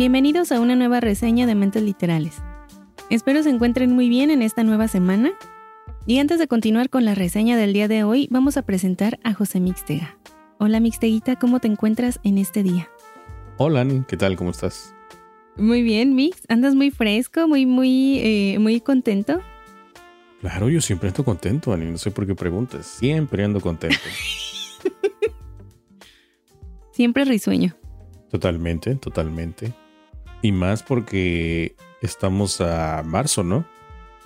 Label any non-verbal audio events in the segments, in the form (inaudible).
Bienvenidos a una nueva reseña de Mentes Literales. Espero se encuentren muy bien en esta nueva semana. Y antes de continuar con la reseña del día de hoy, vamos a presentar a José Mixtega. Hola Mixteguita, ¿cómo te encuentras en este día? Hola, ¿qué tal? ¿Cómo estás? Muy bien, Mix. ¿Andas muy fresco, muy, muy, eh, muy contento? Claro, yo siempre estoy contento, Ani. No sé por qué preguntas. Siempre ando contento. (laughs) siempre risueño. Totalmente, totalmente. Y más porque estamos a marzo, ¿no?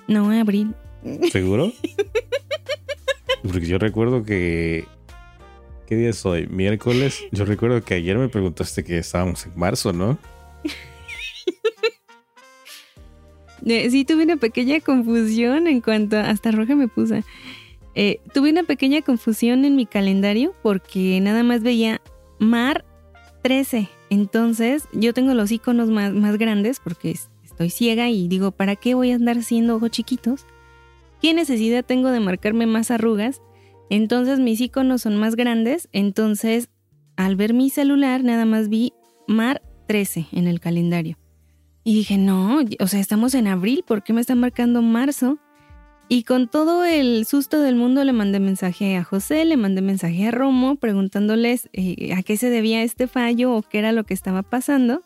No, a abril. ¿Seguro? (laughs) Porque yo recuerdo que. ¿Qué día es hoy? Miércoles. Yo recuerdo que ayer me preguntaste que estábamos en marzo, ¿no? (laughs) Eh, sí, tuve una pequeña confusión en cuanto. Hasta roja me puse. Eh, tuve una pequeña confusión en mi calendario porque nada más veía mar 13. Entonces, yo tengo los iconos más, grandes porque estoy ciega y digo, ¿para qué voy a andar haciendo ojos chiquitos? ¿Qué necesidad tengo de marcarme más arrugas? Entonces, mis iconos son más grandes. Entonces, al ver mi celular, nada más vi Mar 13 en el calendario. Y dije, no, o sea, estamos en abril, ¿por qué me está marcando marzo? Y con todo el susto del mundo le mandé mensaje a José, le mandé mensaje a Romo preguntándoles eh, a qué se debía este fallo o qué era lo que estaba pasando.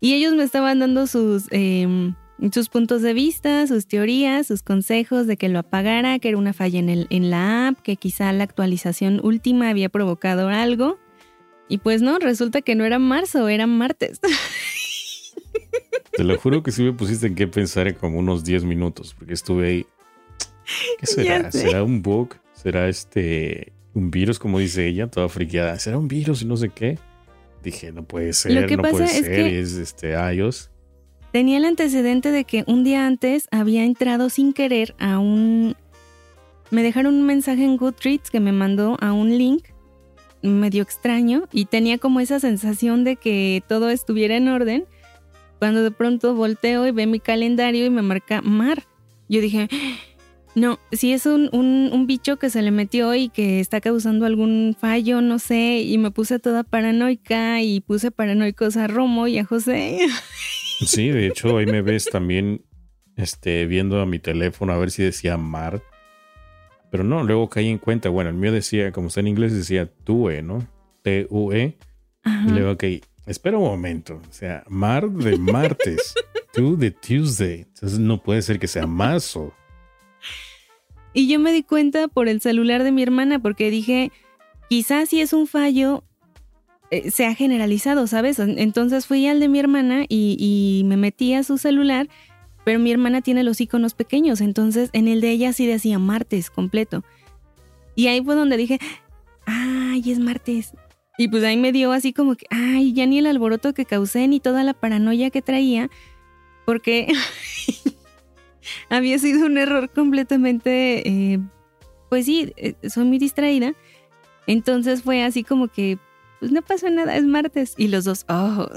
Y ellos me estaban dando sus, em, sus puntos de vista, sus teorías, sus consejos de que lo apagara, que era una falla en, el, en la app, que quizá la actualización última había provocado algo. Y pues no, resulta que no era marzo, era martes. Te lo juro que sí me pusiste en qué pensar en como unos 10 minutos, porque estuve ahí (laughs) ¿Qué será? ¿Será un bug? ¿Será este un virus, como dice ella, toda friqueada? ¿Será un virus y no sé qué? Dije, no puede ser, no puede ser, es este iOS. Tenía el antecedente de que un día antes había entrado sin querer a un... Me dejaron un mensaje en Goodreads que me mandó a un link medio extraño y tenía como esa sensación de que todo estuviera en orden. Cuando de pronto volteo y ve mi calendario y me marca mar. Yo dije, no, si es un, un, bicho que se le metió y que está causando algún fallo, no sé, y me puse toda paranoica y puse paranoicos a Romo y a José. Sí, de hecho, ahí me ves también este, viendo a mi teléfono a ver si decía Mar. Pero no, luego caí en cuenta, bueno, el mío decía, como está en inglés, decía TUE, ¿no? T-U-E. Y luego, ok, espera un momento, o sea, Mar de martes, (laughs) tú de Tuesday. Entonces no puede ser que sea marzo. Y yo me di cuenta por el celular de mi hermana porque dije, quizás si es un fallo, eh, se ha generalizado, ¿sabes? Entonces fui al de mi hermana y, me metí a su celular, pero mi hermana tiene los iconos pequeños, entonces en el de ella sí decía martes completo. Y ahí fue donde dije, ay, es martes. Y pues ahí me dio así como que, ay, ya ni el alboroto que causé ni toda la paranoia que traía, porque (laughs) había sido un error completamente, eh, pues sí, eh, soy muy distraída. Entonces fue así como que, pues no pasó nada, es martes. Y los dos, oh.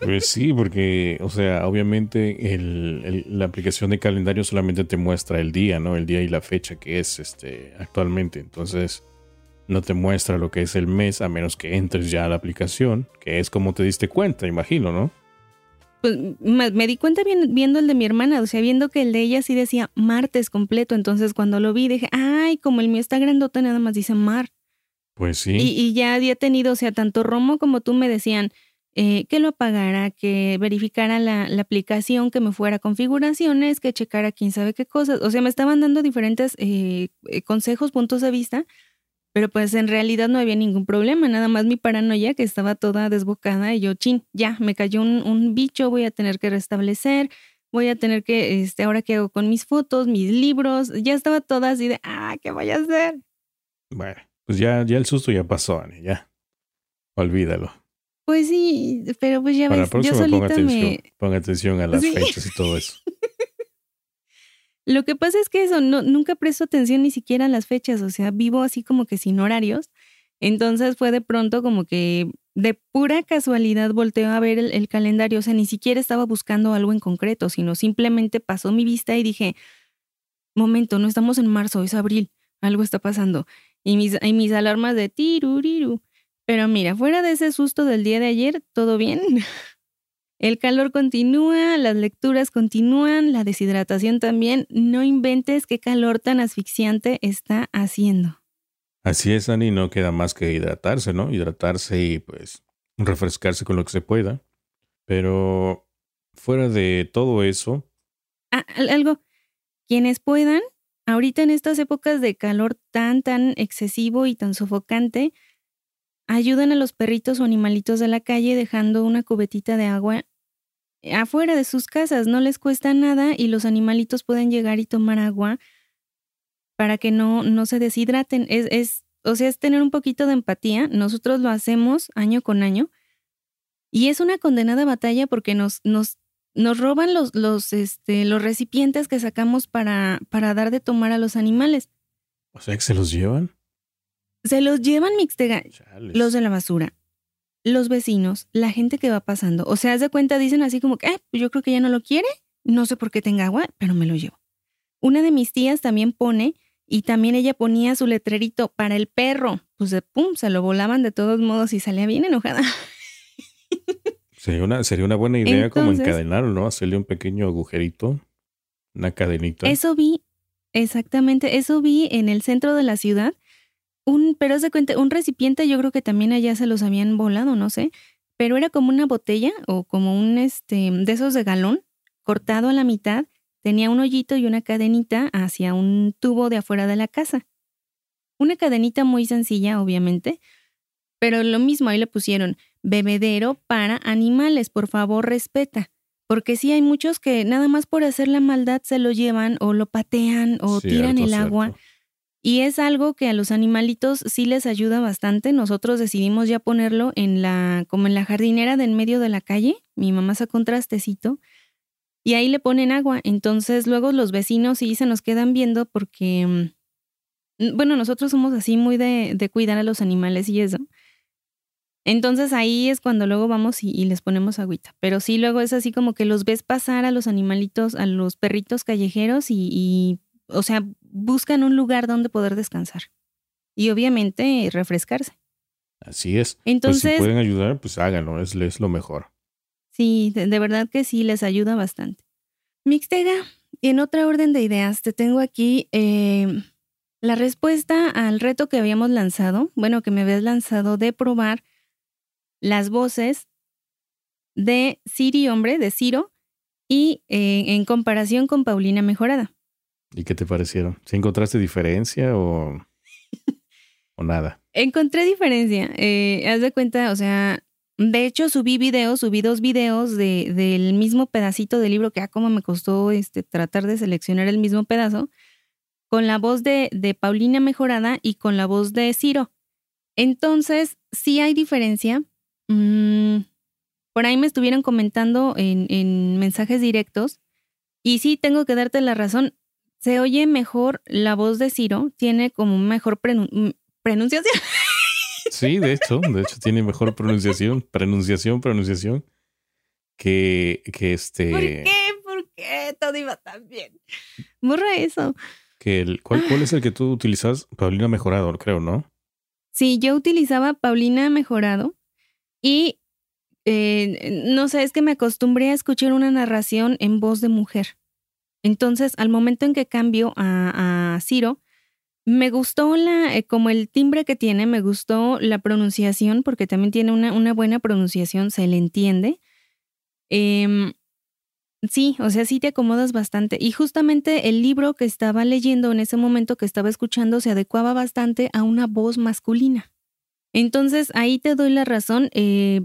Pues sí, porque, o sea, obviamente el, la aplicación de calendario solamente te muestra el día, ¿no? El día y la fecha que es este actualmente. Entonces, no te muestra lo que es el mes a menos que entres ya a la aplicación, que es como te diste cuenta, imagino, ¿no? Pues me, di cuenta viendo el de mi hermana, o sea, viendo que el de ella sí decía martes completo. Entonces cuando lo vi dije, ay, como el mío está grandote, nada más dice mar. Pues sí. Y, ya había tenido, o sea, tanto Romo como tú me decían eh, que lo apagara, que verificara la, aplicación, que me fuera a configuraciones, que checara quién sabe qué cosas. O sea, me estaban dando diferentes eh, eh, consejos, puntos de vista pero pues en realidad no había ningún problema, nada más mi paranoia que estaba toda desbocada y yo, chin, ya, me cayó un, bicho, voy a tener que restablecer, voy a tener que, este, ahora qué hago con mis fotos, mis libros, ya estaba toda así de, ah, ¿qué voy a hacer? Bueno, pues ya, ya el susto ya pasó, Ani, ya. Olvídalo. Pues sí, pero pues ya Para la ves, yo próxima ponga solita atención, me... ponga atención a las Sí. fechas y todo eso. (laughs) Lo que pasa es que eso, no, nunca presto atención ni siquiera a las fechas, o sea, vivo así como que sin horarios. Entonces fue de pronto como que de pura casualidad volteo a ver el, el calendario, o sea, ni siquiera estaba buscando algo en concreto, sino simplemente pasó mi vista y dije, momento, no estamos en marzo, es abril, algo está pasando. Y mis, y mis alarmas de tiruriru. Pero mira, fuera de ese susto del día de ayer, todo bien. (laughs) El calor continúa, las lecturas continúan, la deshidratación también. No inventes qué calor tan asfixiante está haciendo. Así es, Ani, no queda más que hidratarse, ¿no? Hidratarse y pues refrescarse con lo que se pueda. Pero fuera de todo eso, Ah, al- algo, quienes puedan, ahorita en estas épocas de calor tan, tan excesivo y tan sofocante, ayuden a los perritos o animalitos de la calle dejando una cubetita de agua afuera de sus casas. No les cuesta nada y los animalitos pueden llegar y tomar agua para que no, no se deshidraten. Es, es, o sea, es tener un poquito de empatía. Nosotros lo hacemos año con año. Y es una condenada batalla porque nos, nos, nos roban los, los, este, los recipientes que sacamos para, para dar de tomar a los animales. o sea, que se los llevan. Se los llevan mixtega, Chales. los de la basura, los vecinos, la gente que va pasando. O sea, haz de cuenta, dicen así como que, "Ah, pues yo creo que ya no lo quiere, no sé por qué tenga agua, pero me lo llevo. Una de mis tías también pone, y también ella ponía su letrerito para el perro. Pues de pum, se lo volaban de todos modos y salía bien enojada. (laughs) Sería una, sería una buena idea como encadenarlo, ¿no? Hacerle un pequeño agujerito, una cadenita. Eso vi, exactamente, eso vi en el centro de la ciudad. Un, pero haz de cuenta, un recipiente, yo creo que también allá se los habían volado, no sé, pero era como una botella o como un este de esos de galón, cortado a la mitad, tenía un hoyito y una cadenita hacia un tubo de afuera de la casa. Una cadenita muy sencilla, obviamente, pero lo mismo ahí le pusieron bebedero para animales, por favor respeta. Porque sí hay muchos que nada más por hacer la maldad se lo llevan o lo patean o tiran Cierto, el agua. Y es algo que a los animalitos sí les ayuda bastante. Nosotros decidimos ya ponerlo en la, como en la jardinera de en medio de la calle. Mi mamá sacó un trastecito y ahí le ponen agua. Entonces luego los vecinos sí se nos quedan viendo porque, mm, bueno, nosotros somos así muy de, de cuidar a los animales y eso. Entonces ahí es cuando luego vamos y, y les ponemos agüita. Pero sí, luego es así como que los ves pasar a los animalitos, a los perritos callejeros y, y, o sea, buscan un lugar donde poder descansar. Y obviamente refrescarse. Así es. pues Entonces, si pueden ayudar, pues háganlo, es, es lo mejor. sí, de, de verdad que sí, les ayuda bastante. Mixtega, en otra orden de ideas, te tengo aquí eh, la respuesta al reto que habíamos lanzado, bueno, que me habías lanzado de probar las voces de Siri Hombre, de Ciro, y eh, en comparación con Paulina Mejorada. ¿Y qué te parecieron? ¿Si encontraste diferencia o, o nada? Encontré diferencia. Eh, haz de cuenta, o sea, de hecho subí videos, subí dos videos de, del mismo pedacito del libro que, ah, cómo me costó este, tratar de seleccionar el mismo pedazo, con la voz de, de Paulina Mejorada y con la voz de Ciro. Entonces, sí hay diferencia. Mm, por ahí me estuvieron comentando en, en mensajes directos y sí tengo que darte la razón. Se oye mejor la voz de Ciro, tiene como mejor prenun- pronunciación. (laughs) Sí, de hecho, de hecho tiene mejor pronunciación, pronunciación, pronunciación que, que este, ¿Por qué? ¿Por qué todo iba tan bien? Borra eso. que el, ¿cuál, ¿cuál es el que tú utilizas? Paulina Mejorador, creo, ¿no? Sí, yo utilizaba Paulina Mejorado y eh, no sé, es que me acostumbré a escuchar una narración en voz de mujer. Entonces, al momento en que cambio a, Ciro, me gustó la, eh, como el timbre que tiene, me gustó la pronunciación, porque también tiene una, una buena pronunciación, se le entiende. Em, sí, o sea, sí te acomodas bastante. Y justamente el libro que estaba leyendo en ese momento que estaba escuchando se adecuaba bastante a una voz masculina. Entonces, ahí te doy la razón. eh,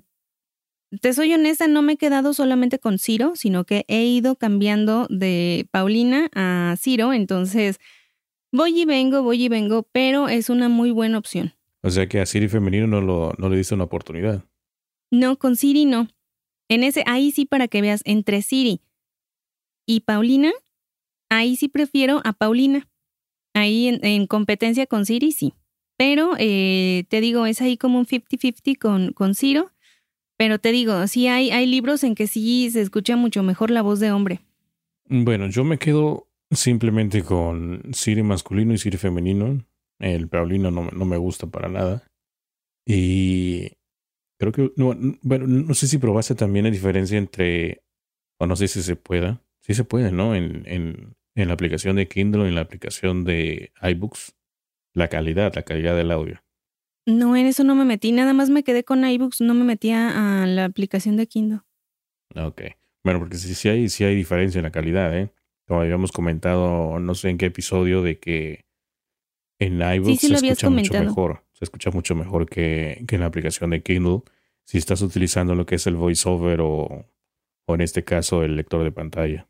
te soy honesta, no me he quedado solamente con Ciro, sino que he ido cambiando de Paulina a Ciro. Entonces, Voy y vengo, voy y vengo, pero es una muy buena opción. O sea que a Siri femenino no, lo, no le diste una oportunidad. No, con Siri no. En ese, ahí sí para que veas, entre Siri y Paulina, ahí sí prefiero a Paulina. Ahí en, competencia con Siri, sí. Pero eh, te digo, es ahí como un 50-50 con, con Ciro. Pero te digo, sí hay, hay libros en que sí se escucha mucho mejor la voz de hombre. Bueno, yo me quedo simplemente con Siri masculino y Siri femenino. El Paulino no, no me gusta para nada. Y creo que, bueno, no sé si probaste también la diferencia entre, o no sé si se pueda, sí se puede, ¿no? En, en, en la aplicación de Kindle y en la aplicación de iBooks, la calidad, la calidad del audio. No, en eso no me metí, nada más me quedé con iBooks, no me metía a la aplicación de Kindle. Ok. Bueno, porque sí, sí, hay, sí hay diferencia en la calidad, ¿eh? Como habíamos comentado, no sé en qué episodio, de que en iBooks se escucha mucho mejor. Se escucha mucho mejor que, que en la aplicación de Kindle. Si estás utilizando lo que es el voiceover o, o en este caso el lector de pantalla.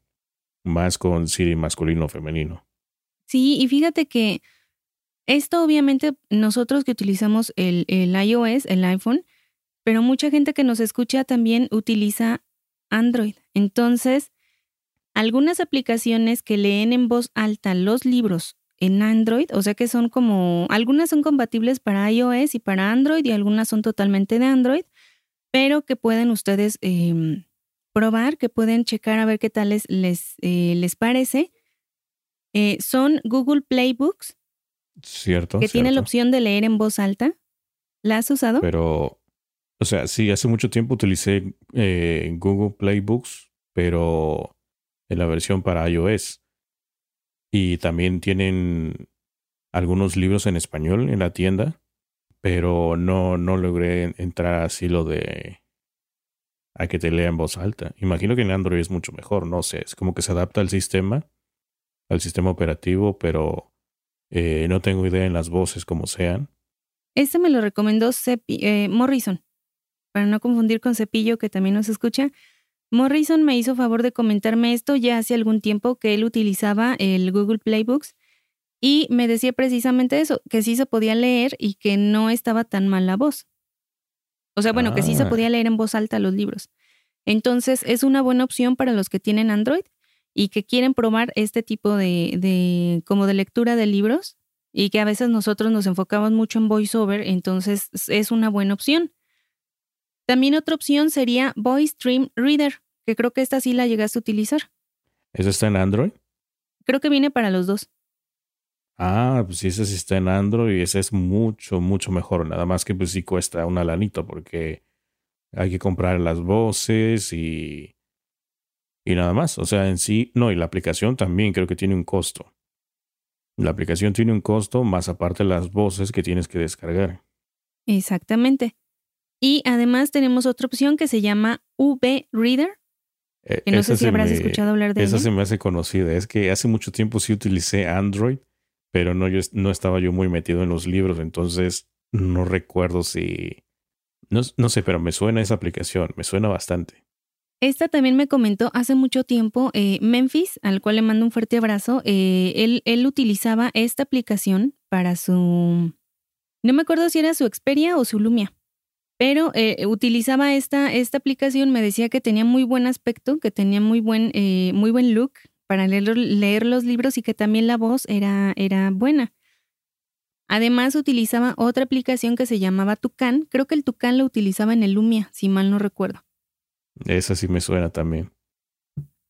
Más con Siri masculino o femenino. Sí, y fíjate que esto obviamente nosotros que utilizamos el, iOS, el iPhone, pero mucha gente que nos escucha también utiliza Android. Entonces, algunas aplicaciones que leen en voz alta los libros en Android, o sea que son como, algunas son compatibles para iOS y para Android y algunas son totalmente de Android, pero que pueden ustedes em, probar, que pueden checar a ver qué tal les, les, eh, les parece. Eh, son Google Playbooks Cierto. Que tiene la opción de leer en voz alta. ¿La has usado? Pero, o sea, sí, hace mucho tiempo utilicé eh, Google Playbooks, pero en la versión para iOS. Y también tienen algunos libros en español en la tienda, pero no, no logré entrar así lo de a que te lea en voz alta. Imagino que en Android es mucho mejor, no sé, es como que se adapta al sistema, al sistema operativo, pero eh, no tengo idea en las voces como sean. Este me lo recomendó eh, Morrison, para no confundir con Cepillo, que también nos escucha. Morrison me hizo favor de comentarme esto ya hace algún tiempo que él utilizaba el Google Playbooks y me decía precisamente eso, que sí se podía leer y que no estaba tan mal la voz. O sea, bueno, que sí se ah. podía leer en voz alta los libros. Entonces, es una buena opción para los que tienen Android y que quieren probar este tipo de, de, como de lectura de libros y que a veces nosotros nos enfocamos mucho en voiceover, entonces es una buena opción. También otra opción sería Voice Stream Reader, que creo que esta sí la llegaste a utilizar. ¿Eso está en Android? Creo que viene para los dos. Ah, pues sí, ese sí está en Android y ese es mucho, mucho mejor. Nada más que pues sí cuesta una lanito porque hay que comprar las voces y y nada más. O sea, en sí, no, y la aplicación también creo que tiene un costo. La aplicación tiene un costo más aparte las voces que tienes que descargar. Exactamente. Y además tenemos otra opción que se llama V Reader. E, que no sé si habrás escuchado hablar de esa. Esa se me hace conocida. Es que hace mucho tiempo sí utilicé Android, pero no, yo, no estaba yo muy metido en los libros, entonces no recuerdo si... No, no sé, pero me suena esa aplicación, me suena bastante. Esta también me comentó hace mucho tiempo eh, Memphis, al cual le mando un fuerte abrazo. Eh, él, él, utilizaba esta aplicación para su... No me acuerdo si era su Xperia o su Lumia, pero eh, utilizaba esta, esta aplicación, me decía que tenía muy buen aspecto, que tenía muy buen, muy buen look para leer, leer, los libros y que también la voz era, era buena. Además utilizaba otra aplicación que se llamaba Tucán. Creo que el Tucán lo utilizaba en el Lumia, si mal no recuerdo. Esa sí me suena también.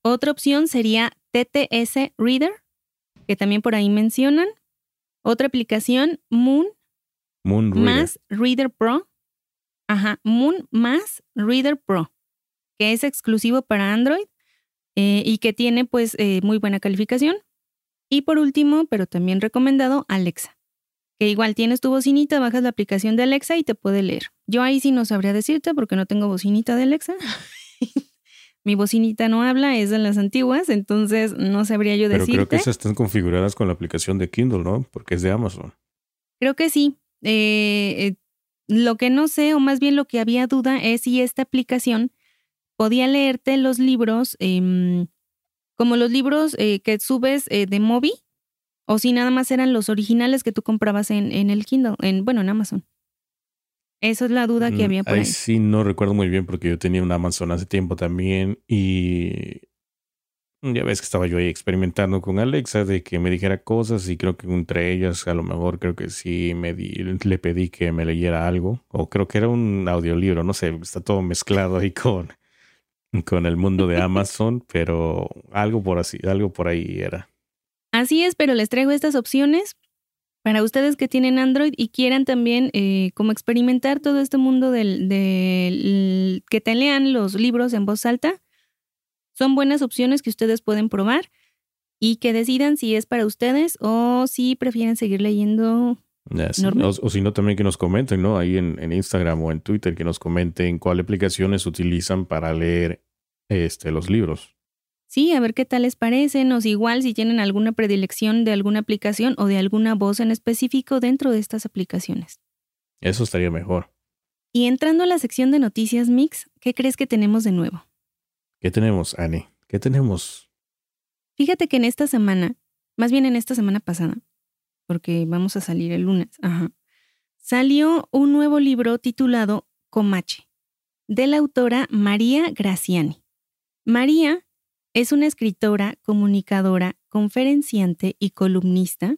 Otra opción sería TTS Reader, que también por ahí mencionan. Otra aplicación, Moon. Moon Reader. Más Reader Pro. Ajá, Moon más Reader Pro, que es exclusivo para Android eh, y que tiene pues eh, muy buena calificación. Y por último, pero también recomendado, Alexa, que igual tienes tu bocinita, bajas la aplicación de Alexa y te puede leer. Yo ahí sí no sabría decirte porque no tengo bocinita de Alexa. (laughs) Mi bocinita no habla, es de las antiguas, entonces no sabría yo decirte. Pero creo que esas están configuradas con la aplicación de Kindle, ¿no? Porque es de Amazon. Creo que sí. Eh, eh, lo que no sé, o más bien lo que había duda, es si esta aplicación podía leerte los libros, em, como los libros eh, que subes de Mobi, O si nada más eran los originales que tú comprabas en, en el Kindle, en, bueno, en Amazon. Esa es la duda que Mm, había por ahí. sí no recuerdo muy bien porque yo tenía un Amazon hace tiempo también y ya ves que estaba yo ahí experimentando con Alexa de que me dijera cosas y creo que entre ellas a lo mejor creo que sí me di- le pedí que me leyera algo o creo que era un audiolibro, no sé, está todo mezclado ahí con, con el mundo de (laughs) Amazon, pero algo por así, algo por ahí era. Así es, pero les traigo estas opciones para ustedes que tienen Android y quieran también eh, como experimentar todo este mundo del, del- que te lean los libros en voz alta. Son buenas opciones que ustedes pueden probar y que decidan si es para ustedes o si prefieren seguir leyendo. Normal. O, o si no, también que nos comenten, ¿no? Ahí en, en Instagram o en Twitter, que nos comenten cuál aplicaciones utilizan para leer este, los libros. Sí, a ver qué tal les parecen o si igual si tienen alguna predilección de alguna aplicación o de alguna voz en específico dentro de estas aplicaciones. Eso estaría mejor. Y entrando a la sección de noticias mix, ¿qué crees que tenemos de nuevo? ¿Qué tenemos, Ani? ¿Qué tenemos? Fíjate que en esta semana, más bien en esta semana pasada, porque vamos a salir el lunes, ajá, salió un nuevo libro titulado Comache, de la autora María Graciani. María es una escritora, comunicadora, conferenciante y columnista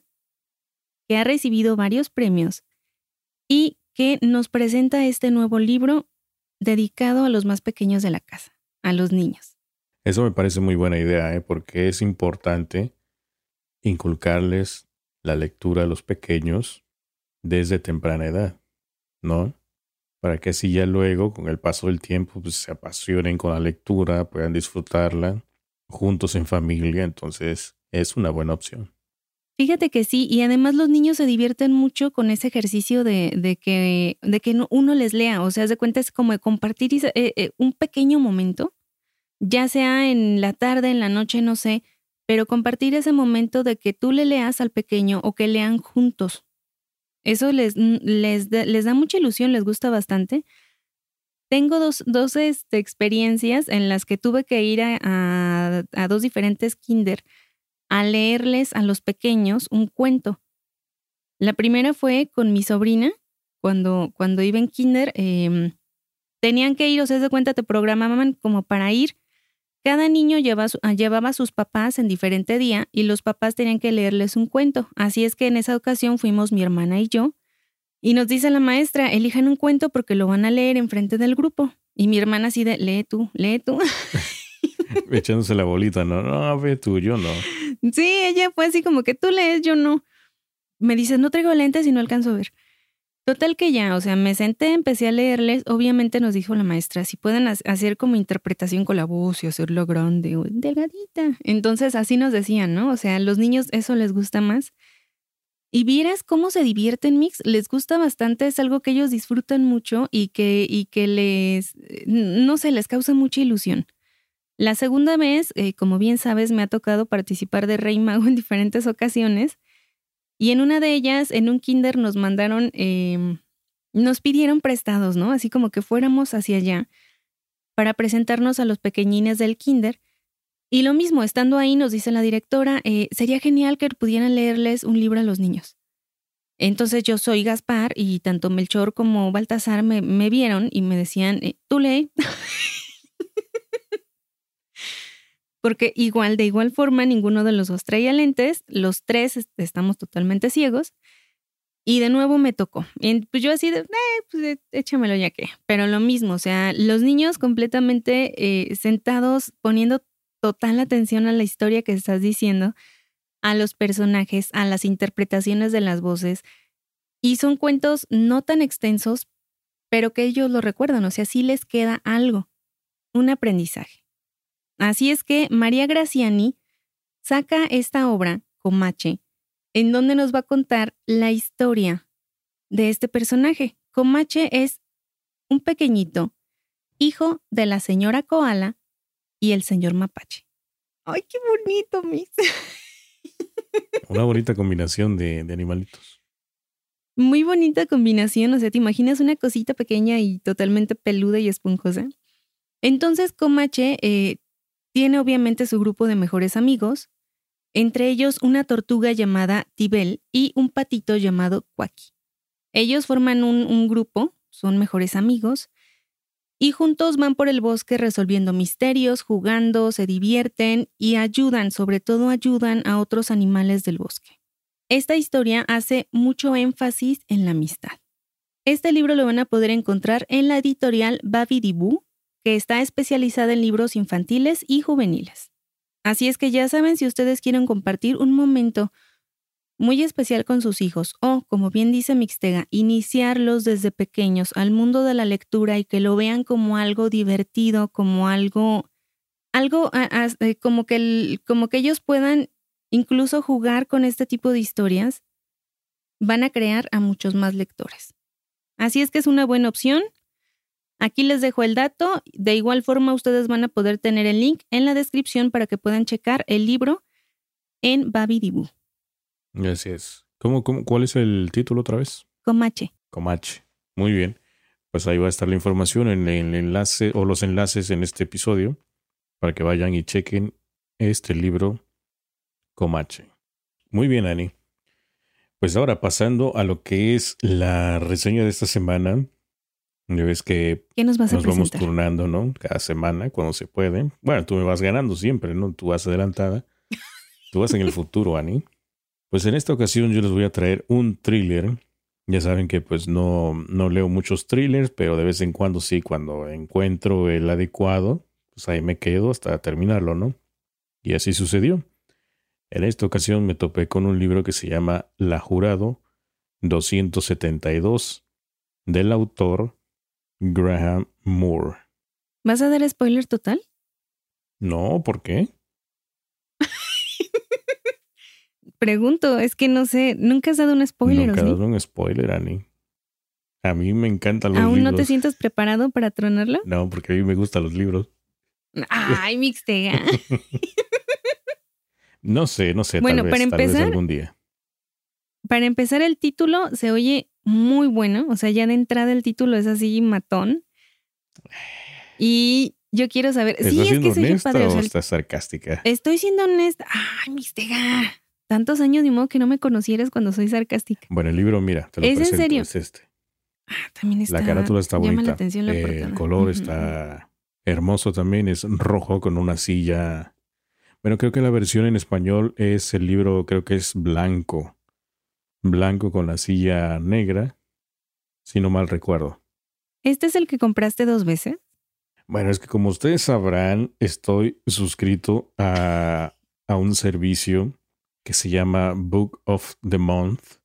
que ha recibido varios premios y que nos presenta este nuevo libro dedicado a los más pequeños de la casa, a los niños. Eso me parece muy buena idea, ¿eh? porque es importante inculcarles la lectura a los pequeños desde temprana edad, ¿no? Para que así ya luego, con el paso del tiempo, pues, se apasionen con la lectura, puedan disfrutarla juntos en familia. Entonces, es una buena opción. Fíjate que sí, y además los niños se divierten mucho con ese ejercicio de, de que, de que no- uno les lea, o sea, de cuenta es como de compartir eh, eh, un pequeño momento, ya sea en la tarde, en la noche, no sé, pero compartir ese momento de que tú le leas al pequeño o que lean juntos. Eso les, les, les da mucha ilusión, les gusta bastante. Tengo dos, dos este, experiencias en las que tuve que ir a, dos diferentes kinder a leerles a los pequeños un cuento. La primera fue con mi sobrina, cuando, cuando iba en kinder, em, tenían que ir, o sea, de cuenta, te programaban como para ir. Cada niño lleva ah, llevaba a sus papás en diferente día y los papás tenían que leerles un cuento. Así es que en esa ocasión fuimos mi hermana y yo. Y nos dice la maestra, elijan un cuento porque lo van a leer enfrente del grupo. Y mi hermana así de, lee tú, lee tú. (laughs) Echándose la bolita, no, no, ve tú, yo no. Sí, ella fue así como que tú lees, yo no. Me dice, no traigo lentes y no alcanzo a ver. Total que ya, o sea, me senté, empecé a leerles. Obviamente nos dijo la maestra, si pueden ha- hacer como interpretación con la voz y hacerlo grande o delgadita. Entonces así nos decían, ¿no? O sea, a los niños eso les gusta más. Y vieras cómo se divierten, Mix, les gusta bastante, es algo que ellos disfrutan mucho y que, y que les, eh, no sé, les causa mucha ilusión. La segunda vez, eh, como bien sabes, me ha tocado participar de Rey Mago (laughs) en diferentes ocasiones. Y en una de ellas, en un kinder, nos mandaron, eh, nos pidieron prestados, ¿no? Así como que fuéramos hacia allá para presentarnos a los pequeñines del kinder. Y lo mismo, estando ahí, nos dice la directora, eh, sería genial que pudieran leerles un libro a los niños. Entonces yo soy Gaspar y tanto Melchor como Baltasar me, vieron y me decían, eh, tú lee. (laughs) porque igual, de igual forma, ninguno de los dos traía lentes, los tres est- estamos totalmente ciegos. Y de nuevo me tocó. Y pues yo así de, eh, pues eh, échamelo ya que. Pero lo mismo, o sea, los niños completamente eh, sentados, poniendo total atención a la historia que estás diciendo, a los personajes, a las interpretaciones de las voces. Y son cuentos no tan extensos, pero que ellos lo recuerdan, o sea, sí les queda algo, un aprendizaje. Así es que María Graciani saca esta obra, Comache, en donde nos va a contar la historia de este personaje. Comache es un pequeñito, hijo de la señora Koala y el señor Mapache. ¡Ay, qué bonito, mis! (laughs) Una bonita combinación de, de animalitos. Muy bonita combinación, o sea, te imaginas una cosita pequeña y totalmente peluda y esponjosa. Entonces, Comache eh, tiene obviamente su grupo de mejores amigos. entre ellos una tortuga llamada Tibel y un patito llamado Quacky. Ellos forman un, un grupo, son mejores amigos, y juntos van por el bosque resolviendo misterios, jugando, se divierten y ayudan, sobre todo ayudan a otros animales del bosque. Esta historia hace mucho énfasis en la amistad. Este libro lo van a poder encontrar en la editorial Babidibú, que está especializada en libros infantiles y juveniles. Así es que ya saben si ustedes quieren compartir un momento muy especial con sus hijos o, como bien dice Mixtega, iniciarlos desde pequeños al mundo de la lectura y que lo vean como algo divertido, como algo, algo eh, como, que como que ellos puedan incluso jugar con este tipo de historias, van a crear a muchos más lectores. Así es que es una buena opción. Aquí les dejo el dato. De igual forma, ustedes van a poder tener el link en la descripción para que puedan checar el libro en Babidibu. Así es. ¿Cómo, cuál es el título otra vez? Comache. Comache. Muy bien. Pues ahí va a estar la información en el enlace o los enlaces en este episodio para que vayan y chequen este libro Comache. Muy bien, Ani. Pues ahora pasando a lo que es la reseña de esta semana. Ya ves que nos, nos vamos turnando, ¿no? Cada semana, cuando se puede. Bueno, tú me vas ganando siempre, ¿no? Tú vas adelantada. Tú vas en el futuro, Ani. Pues en esta ocasión yo les voy a traer un thriller. Ya saben que pues no, no leo muchos thrillers, pero de vez en cuando sí, cuando encuentro el adecuado, pues ahí me quedo hasta terminarlo, ¿no? Y así sucedió. En esta ocasión me topé con un libro que se llama La Jurado 272 del autor Graham Moore. ¿Vas a dar spoiler total? No, ¿por qué? Pregunto, es que no sé, nunca has dado un spoiler. Nunca he dado un spoiler, Ani. A mí me encantan los libros. ¿Aún no te sientes preparado para tronarlo? No, porque a mí me gustan los libros. Ay, mixtega. (laughs) no sé, no sé. Bueno, tal vez, para empezar, tal vez algún día. Para empezar, el título se oye muy bueno. O sea, ya de entrada el título es así matón. Y yo quiero saber. ¿Estás sí, siendo es que honesta padre, o, estás sarcástica? Estoy siendo honesta. Ay, mixtega. Tantos años ni modo que no me conocieras cuando soy sarcástica. Bueno, el libro, mira, te lo ¿Es presento, en serio? es este. Ah, también está. La carátula está bonita. Llama la atención la eh, el color está hermoso también, es rojo con una silla. Bueno, creo que la versión en español es el libro, creo que es blanco. Blanco con la silla negra, si no mal recuerdo. ¿Este es el que compraste dos veces? Bueno, es que como ustedes sabrán, estoy suscrito a, a un servicio que se llama Book of the Month,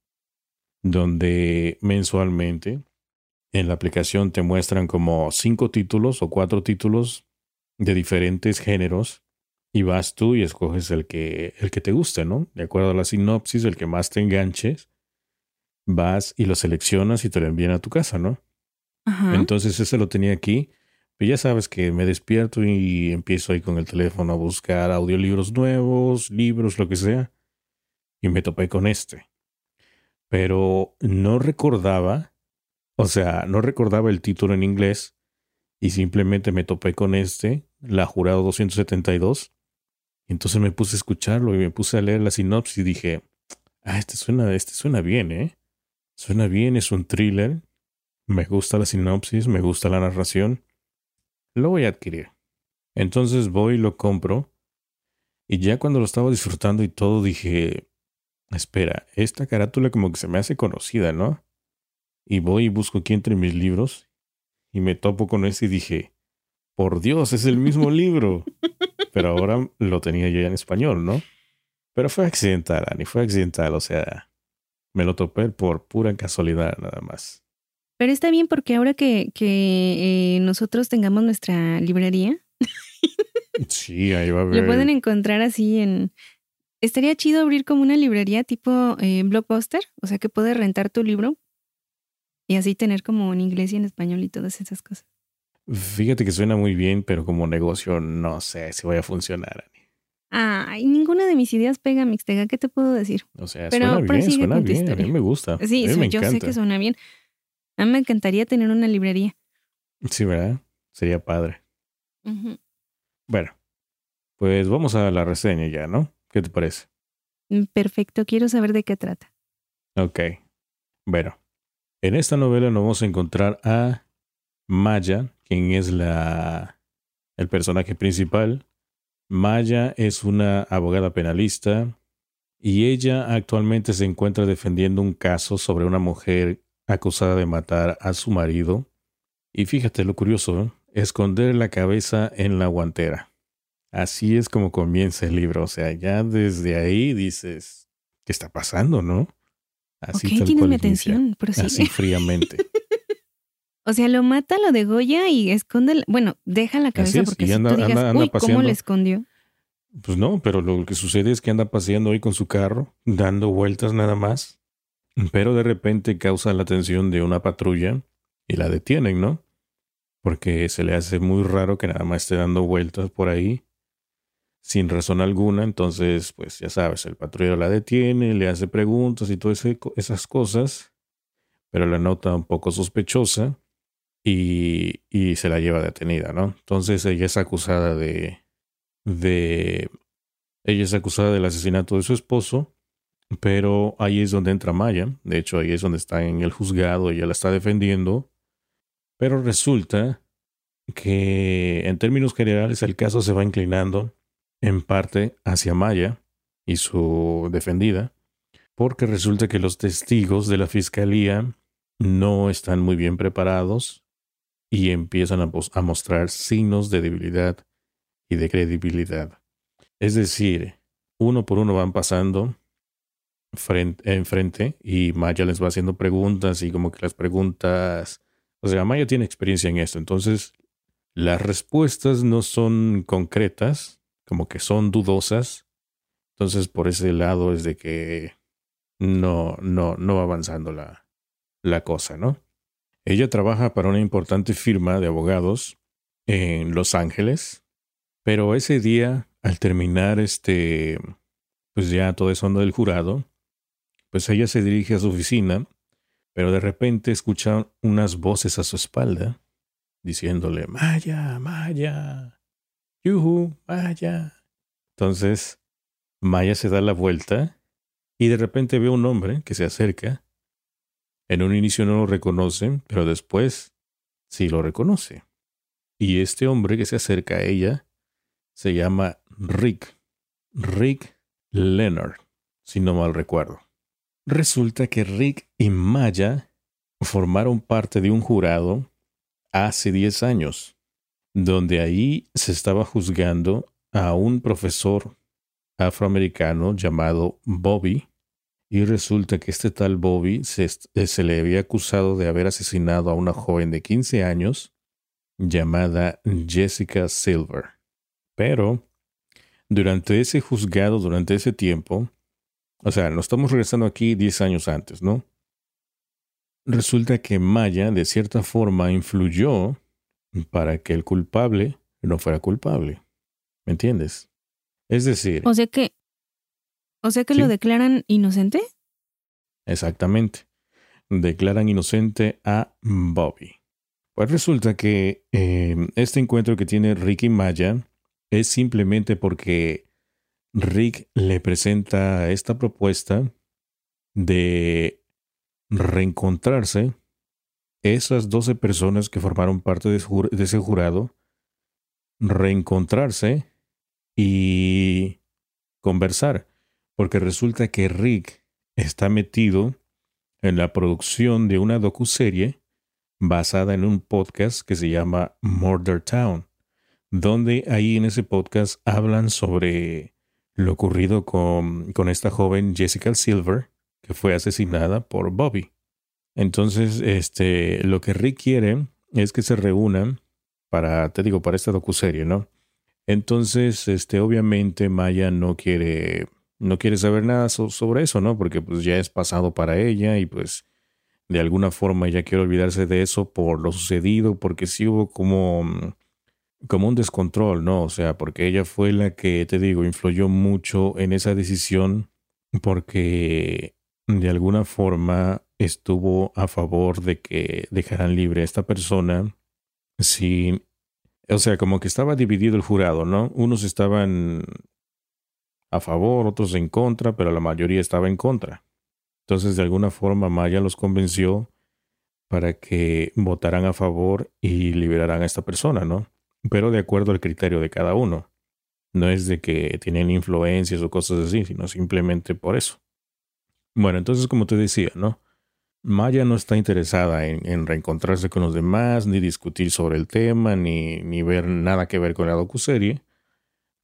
donde mensualmente en la aplicación te muestran como cinco títulos o cuatro títulos de diferentes géneros y vas tú y escoges el que, el que te guste, ¿no? De acuerdo a la sinopsis, el que más te enganches, vas y lo seleccionas y te lo envían a tu casa, ¿no? Ajá. Entonces ese lo tenía aquí. Pero ya sabes que me despierto y empiezo ahí con el teléfono a buscar audiolibros nuevos, libros, lo que sea y me topé con este. Pero no recordaba, o sea, no recordaba el título en inglés y simplemente me topé con este, La Jurado 272. Y entonces me puse a escucharlo y me puse a leer la sinopsis y dije, ah, este suena, este suena bien, ¿eh? Suena bien, es un thriller. Me gusta la sinopsis, me gusta la narración. Lo voy a adquirir. Entonces voy y lo compro. Y ya cuando lo estaba disfrutando y todo, dije, espera, esta carátula como que se me hace conocida, ¿no? Y voy y busco aquí entre mis libros y me topo con ese y dije, por Dios, es el mismo (laughs) libro. Pero ahora lo tenía ya en español, ¿no? Pero fue accidental, Ani, fue accidental, o sea, me lo topé por pura casualidad nada más. Pero está bien porque ahora que, que eh, nosotros tengamos nuestra librería, sí, ahí va a haber. (laughs) lo pueden encontrar así en estaría chido abrir como una librería tipo eh, blockbuster, o sea que puedes rentar tu libro y así tener como en inglés y en español y todas esas cosas. Fíjate que suena muy bien, pero como negocio no sé si vaya a funcionar. Ay, ninguna de mis ideas pega, Mixtega, ¿qué te puedo decir? O sea, suena bien, suena bien, a mí me gusta. Sí, me yo encanta. sé que suena bien. A mí me encantaría tener una librería. Sí, ¿verdad? Sería padre. Bueno, pues vamos a la reseña ya, ¿no? ¿Qué te parece? Mm, Perfecto, quiero saber de qué trata. Ok. Bueno, en esta novela nos vamos a encontrar a Maya, quien es la el personaje principal. Maya es una abogada penalista y ella actualmente se encuentra defendiendo un caso sobre una mujer acusada de matar a su marido. Y fíjate lo curioso, ¿eh? esconder la cabeza en la guantera. Así es como comienza el libro. O sea, ya desde ahí dices, ¿qué está pasando, no? Así ok, tal tienes cual mi inicia. atención, prosigue. Así fríamente. (laughs) O sea, lo mata, lo degolla y esconde, la- bueno, deja la cabeza es, porque y si anda- tú digas, anda- anda uy, ¿cómo paseando". le escondió? Pues no, pero lo que sucede es que anda paseando ahí con su carro, dando vueltas nada más. Pero de repente causa la atención de una patrulla y la detienen, ¿no? Porque se le hace muy raro que nada más esté dando vueltas por ahí sin razón alguna. Entonces, pues ya sabes, el patrullero la detiene, le hace preguntas y todas esas cosas, pero la nota un poco sospechosa y, y se la lleva detenida, ¿no? Entonces ella es acusada de, de ella es acusada del asesinato de su esposo, pero ahí es donde entra Maya. De hecho, ahí es donde está en el juzgado, ella la está defendiendo. Pero resulta que en términos generales el caso se va inclinando en parte hacia Maya y su defendida, porque resulta que los testigos de la fiscalía no están muy bien preparados y empiezan a, mostrar signos de debilidad y de credibilidad. Es decir, uno por uno van pasando frente, enfrente y Maya les va haciendo preguntas y como que las preguntas, o sea, Maya tiene experiencia en esto, entonces las respuestas no son concretas, como que son dudosas, entonces por ese lado es de que no, no, no va avanzando la, la cosa, ¿no? Ella trabaja para una importante firma de abogados en Los Ángeles, pero ese día, al terminar este, pues ya todo eso del jurado, pues ella se dirige a su oficina, pero de repente escucha unas voces a su espalda diciéndole, Maya, Maya, yuhu, Maya. Entonces, Maya se da la vuelta y de repente ve un hombre que se acerca. En un inicio no lo reconoce, pero después sí lo reconoce. Y este hombre que se acerca a ella se llama Rick. Rick Leonard, si no mal recuerdo. Resulta que Rick y Maya formaron parte de un jurado hace 10 años, donde ahí se estaba juzgando a un profesor afroamericano llamado Bobby, y resulta que este tal Bobby se, se, le había acusado de haber asesinado a una joven de 15 años llamada Jessica Silver. Pero durante ese juzgado, durante ese tiempo, o sea, nos estamos regresando aquí 10 años antes, ¿no? Resulta que Maya, de cierta forma, influyó para que el culpable no fuera culpable. ¿Me entiendes? Es decir. O sea que. O sea que ¿Sí? lo declaran inocente. Exactamente. Declaran inocente a Bobby. Pues resulta que eh, este encuentro que tiene Rick y Maya es simplemente porque Rick le presenta esta propuesta de reencontrarse esas 12 personas que formaron parte de, ese jurado, reencontrarse y conversar, porque resulta que Rick está metido en la producción de una docuserie basada en un podcast que se llama Murder Town, donde ahí en ese podcast hablan sobre lo ocurrido con, con esta joven Jessica Silver, que fue asesinada por Bobby. Entonces, este, lo que Rick quiere es que se reúnan para, te digo, para esta docuserie, ¿no? Entonces, este, obviamente Maya no quiere, no quiere saber nada so sobre eso, ¿no? Porque pues ya es pasado para ella y pues de alguna forma ella quiere olvidarse de eso por lo sucedido, porque sí hubo como, como un descontrol, ¿no? O sea, porque ella fue la que, te digo, influyó mucho en esa decisión porque de alguna forma estuvo a favor de que dejaran libre a esta persona sin... O sea, como que estaba dividido el jurado, ¿no? Unos estaban a favor, otros en contra, pero la mayoría estaba en contra. Entonces, de alguna forma, Maya los convenció para que votaran a favor y liberaran a esta persona, ¿no? Pero de acuerdo al criterio de cada uno. No es de que tienen influencias o cosas así, sino simplemente por eso. Bueno, entonces, como te decía, ¿no? Maya no está interesada en, reencontrarse con los demás, ni discutir sobre el tema, ni, ni ver nada que ver con la docuserie.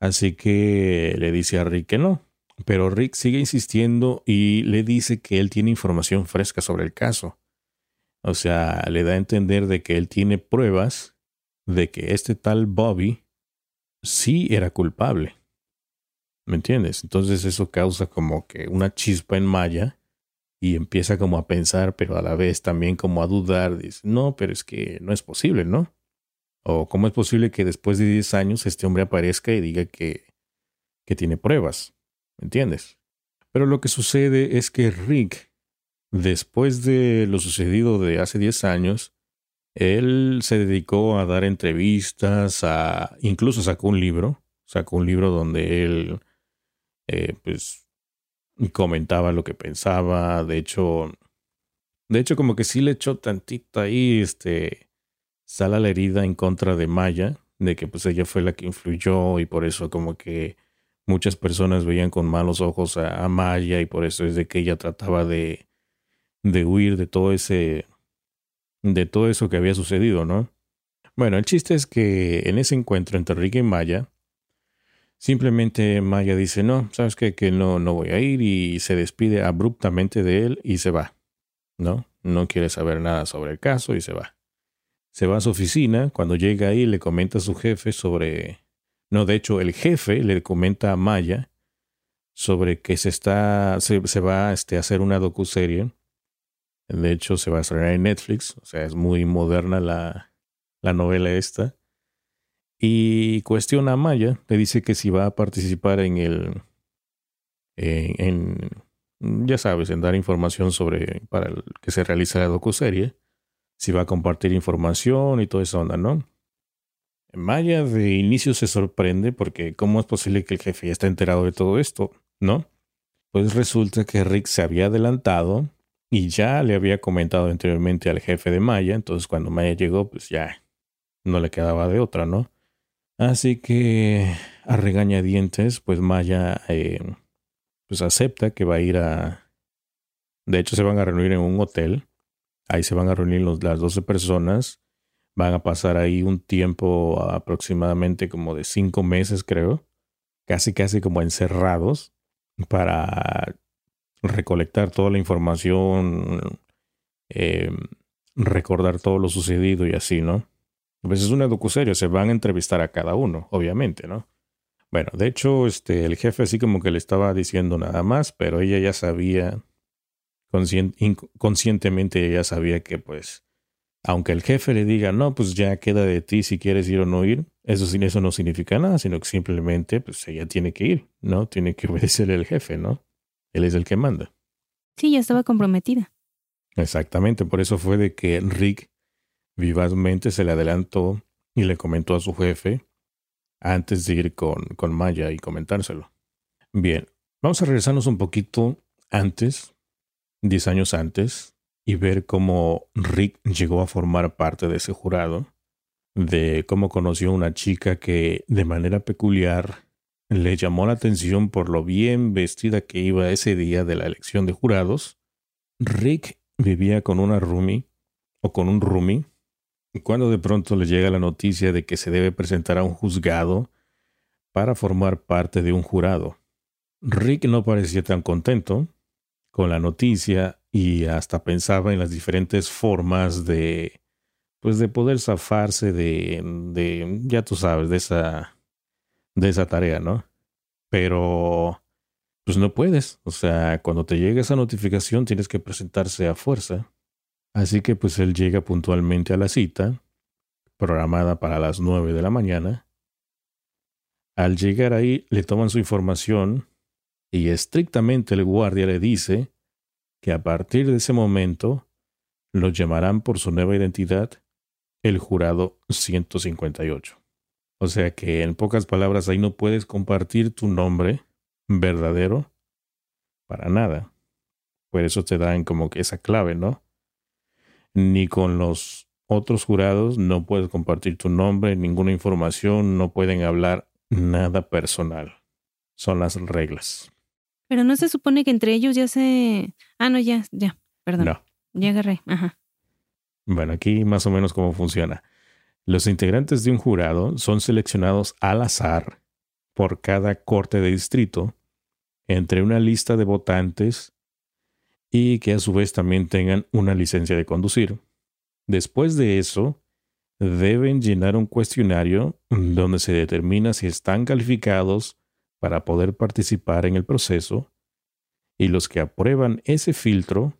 Así que le dice a Rick que no. Pero Rick sigue insistiendo y le dice que él tiene información fresca sobre el caso. O sea, le da a entender de que él tiene pruebas de que este tal Bobby sí era culpable. ¿Me entiendes? Entonces eso causa como que una chispa en Maya y empieza como a pensar, pero a la vez también como a dudar. Dice, no, pero es que no es posible, ¿no? O cómo es posible que después de 10 años este hombre aparezca y diga que, que tiene pruebas. ¿Me entiendes? Pero lo que sucede es que Rick, después de lo sucedido de hace 10 años, él se dedicó a dar entrevistas, a incluso sacó un libro, sacó un libro donde él eh, pues comentaba lo que pensaba, de hecho, de hecho como que sí le echó tantito ahí, este, sal a la herida en contra de Maya, de que pues ella fue la que influyó y por eso como que muchas personas veían con malos ojos a, a Maya y por eso es de que ella trataba de, de huir de todo ese, de todo eso que había sucedido, ¿no? Bueno, el chiste es que en ese encuentro entre Rick y Maya, simplemente Maya dice, no, sabes qué? que no, no voy a ir y se despide abruptamente de él y se va, ¿no? No quiere saber nada sobre el caso y se va. Se va a su oficina, cuando llega ahí le comenta a su jefe sobre... No, de hecho, el jefe le comenta a Maya sobre que se está, se, va este, a hacer una docuserie de hecho, se va a estrenar en Netflix. O sea, es muy moderna la, la novela esta. Y cuestiona a Maya. Le dice que si va a participar en el. En, ya sabes, en dar información sobre. para el que se realiza la docuserie. Si va a compartir información y toda esa onda, ¿no? Maya de inicio se sorprende porque ¿cómo es posible que el jefe ya esté enterado de todo esto? ¿No? Pues resulta que Rick se había adelantado y ya le había comentado anteriormente al jefe de Maya, entonces cuando Maya llegó, pues ya no le quedaba de otra, ¿no? Así que a regañadientes, pues Maya eh, pues acepta que va a ir a... De hecho, se van a reunir en un hotel. Ahí se van a reunir las 12 personas. Van a pasar ahí un tiempo aproximadamente como de cinco meses, creo. Casi, casi como encerrados para recolectar toda la información, eh, recordar todo lo sucedido y así, ¿no? A veces es una docuserie, se van a entrevistar a cada uno, obviamente, ¿no? Bueno, de hecho, este, el jefe así como que le estaba diciendo nada más, pero ella ya sabía, conscientemente ella sabía que pues, aunque el jefe le diga, no, pues ya queda de ti si quieres ir o no ir, eso, eso no significa nada, sino que simplemente pues ella tiene que ir, ¿no? Tiene que (laughs) obedecerle al jefe, ¿no? Él es el que manda. Sí, ya estaba comprometida. Exactamente, por eso fue de que Rick vivazmente se le adelantó y le comentó a su jefe antes de ir con, con Maya y comentárselo. Bien, vamos a regresarnos un poquito antes, diez años antes, y ver cómo Rick llegó a formar parte de ese jurado, de cómo conoció a una chica que de manera peculiar le llamó la atención por lo bien vestida que iba ese día de la elección de jurados. Rick vivía con una roomie o con un roomie cuando de pronto le llega la noticia de que se debe presentar a un juzgado para formar parte de un jurado. Rick no parecía tan contento con la noticia y hasta pensaba en las diferentes formas de pues de poder zafarse de, de ya tú sabes de esa de esa tarea, ¿no? Pero, pues no puedes. O sea, cuando te llega esa notificación tienes que presentarse a fuerza. Así que pues él llega puntualmente a la cita, programada para las nueve de la mañana. Al llegar ahí le toman su información y estrictamente el guardia le dice que a partir de ese momento lo llamarán por su nueva identidad el jurado 158. O sea que en pocas palabras ahí no puedes compartir tu nombre verdadero para nada. Por eso te dan como que esa clave, ¿no? Ni con los otros jurados no puedes compartir tu nombre, ninguna información, no pueden hablar nada personal. Son las reglas. Pero no se supone que entre ellos ya se... Ah, no, ya, ya, perdón. No. Ya agarré, ajá. Bueno, aquí más o menos cómo funciona. Los integrantes de un jurado son seleccionados al azar por cada corte de distrito entre una lista de votantes y que a su vez también tengan una licencia de conducir. Después de eso, deben llenar un cuestionario donde se determina si están calificados para poder participar en el proceso y los que aprueban ese filtro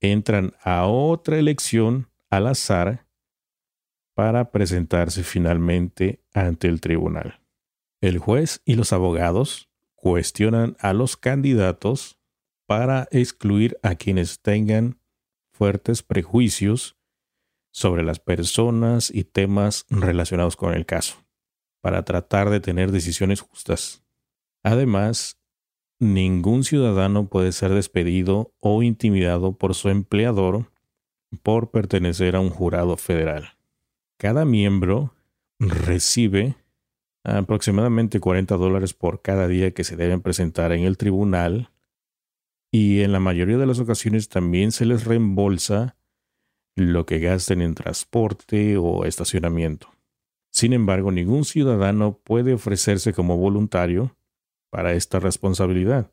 entran a otra elección al azar para presentarse finalmente ante el tribunal. El juez y los abogados cuestionan a los candidatos para excluir a quienes tengan fuertes prejuicios sobre las personas y temas relacionados con el caso, para tratar de tener decisiones justas. Además, ningún ciudadano puede ser despedido o intimidado por su empleador por pertenecer a un jurado federal. Cada miembro recibe aproximadamente 40 dólares por cada día que se deben presentar en el tribunal y en la mayoría de las ocasiones también se les reembolsa lo que gasten en transporte o estacionamiento. Sin embargo, ningún ciudadano puede ofrecerse como voluntario para esta responsabilidad,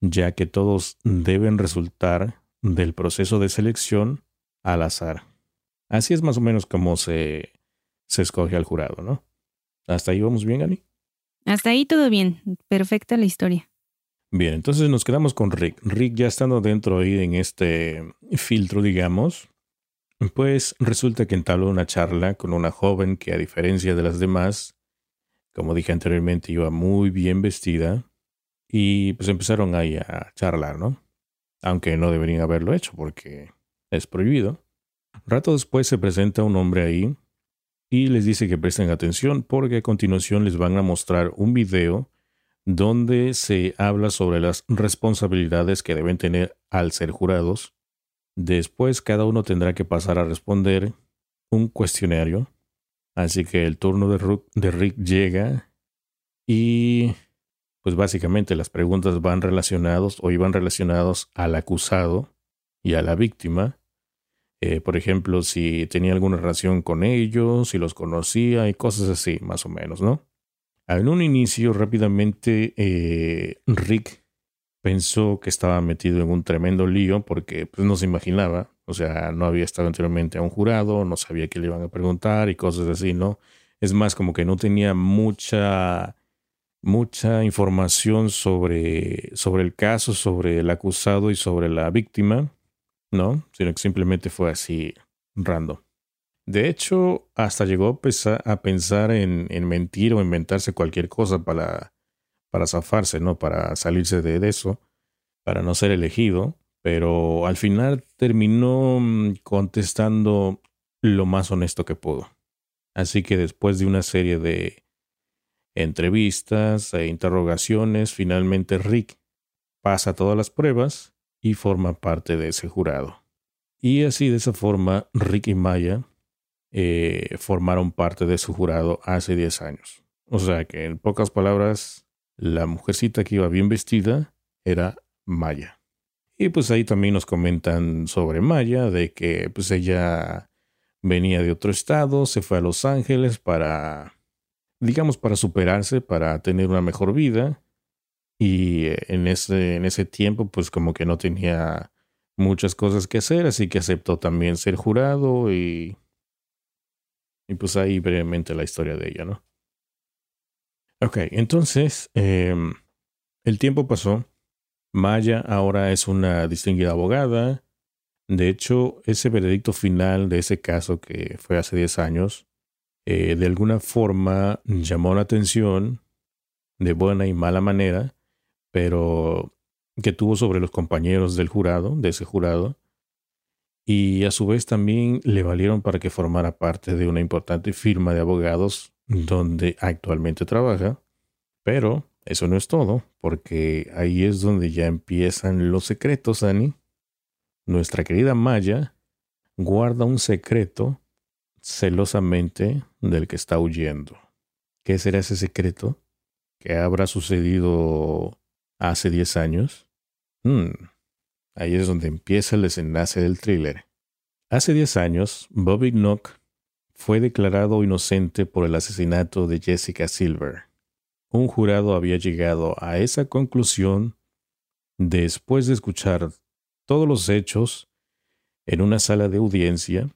ya que todos deben resultar del proceso de selección al azar. Así es más o menos como se, se escoge al jurado, ¿no? ¿Hasta ahí vamos bien, Ani? Hasta ahí todo bien. Perfecta la historia. Bien, entonces nos quedamos con Rick. Rick ya estando dentro ahí en este filtro, digamos, pues resulta que entabló una charla con una joven que a diferencia de las demás, como dije anteriormente, iba muy bien vestida y pues empezaron ahí a charlar, ¿no? Aunque no deberían haberlo hecho porque es prohibido. Rato después se presenta un hombre ahí y les dice que presten atención porque a continuación les van a mostrar un video donde se habla sobre las responsabilidades que deben tener al ser jurados. Después cada uno tendrá que pasar a responder un cuestionario. Así que el turno de, Rick llega y pues básicamente las preguntas van relacionados o iban relacionados al acusado y a la víctima. Eh, por ejemplo, si tenía alguna relación con ellos, si los conocía y cosas así, más o menos, ¿no? En un inicio, rápidamente, eh, Rick pensó que estaba metido en un tremendo lío porque pues, no se imaginaba, o sea, no había estado anteriormente a un jurado, no sabía qué le iban a preguntar y cosas así, ¿no? Es más, como que no tenía mucha mucha información sobre, sobre el caso, sobre el acusado y sobre la víctima. ¿no? Sino que simplemente fue así random. De hecho, hasta llegó a pensar en, mentir o inventarse cualquier cosa para, para zafarse, ¿no? Para salirse de eso, para no ser elegido. Pero al final terminó mm, contestando lo más honesto que pudo. Así que después de una serie de entrevistas e interrogaciones, finalmente Rick pasa todas las pruebas y forma parte de ese jurado. Y así de esa forma, Rick y Maya eh, formaron parte de su jurado hace 10 años. O sea que en pocas palabras, la mujercita que iba bien vestida era Maya. Y pues ahí también nos comentan sobre Maya, de que pues ella venía de otro estado, se fue a Los Ángeles para, digamos, para superarse, para tener una mejor vida y eh, en ese, en ese tiempo pues como que no tenía muchas cosas que hacer, así que aceptó también ser jurado y, y pues ahí brevemente la historia de ella, ¿no? Ok, entonces em, el tiempo pasó. Maya ahora es una distinguida abogada. De hecho, ese veredicto final de ese caso que fue hace 10 años, eh, de alguna forma llamó la atención de buena y mala manera pero que tuvo sobre los compañeros del jurado, de ese jurado, y a su vez también le valieron para que formara parte de una importante firma de abogados donde actualmente trabaja, pero Eso no es todo, porque ahí es donde ya empiezan los secretos, Annie. Nuestra querida Maya guarda un secreto celosamente del que está huyendo. ¿Qué será ese secreto? ¿Qué habrá sucedido hace 10 años? Hmm, ahí es donde empieza el desenlace del thriller. Hace 10 años, Bobby Knock fue declarado inocente por el asesinato de Jessica Silver. Un jurado había llegado a esa conclusión después de escuchar todos los hechos en una sala de audiencia,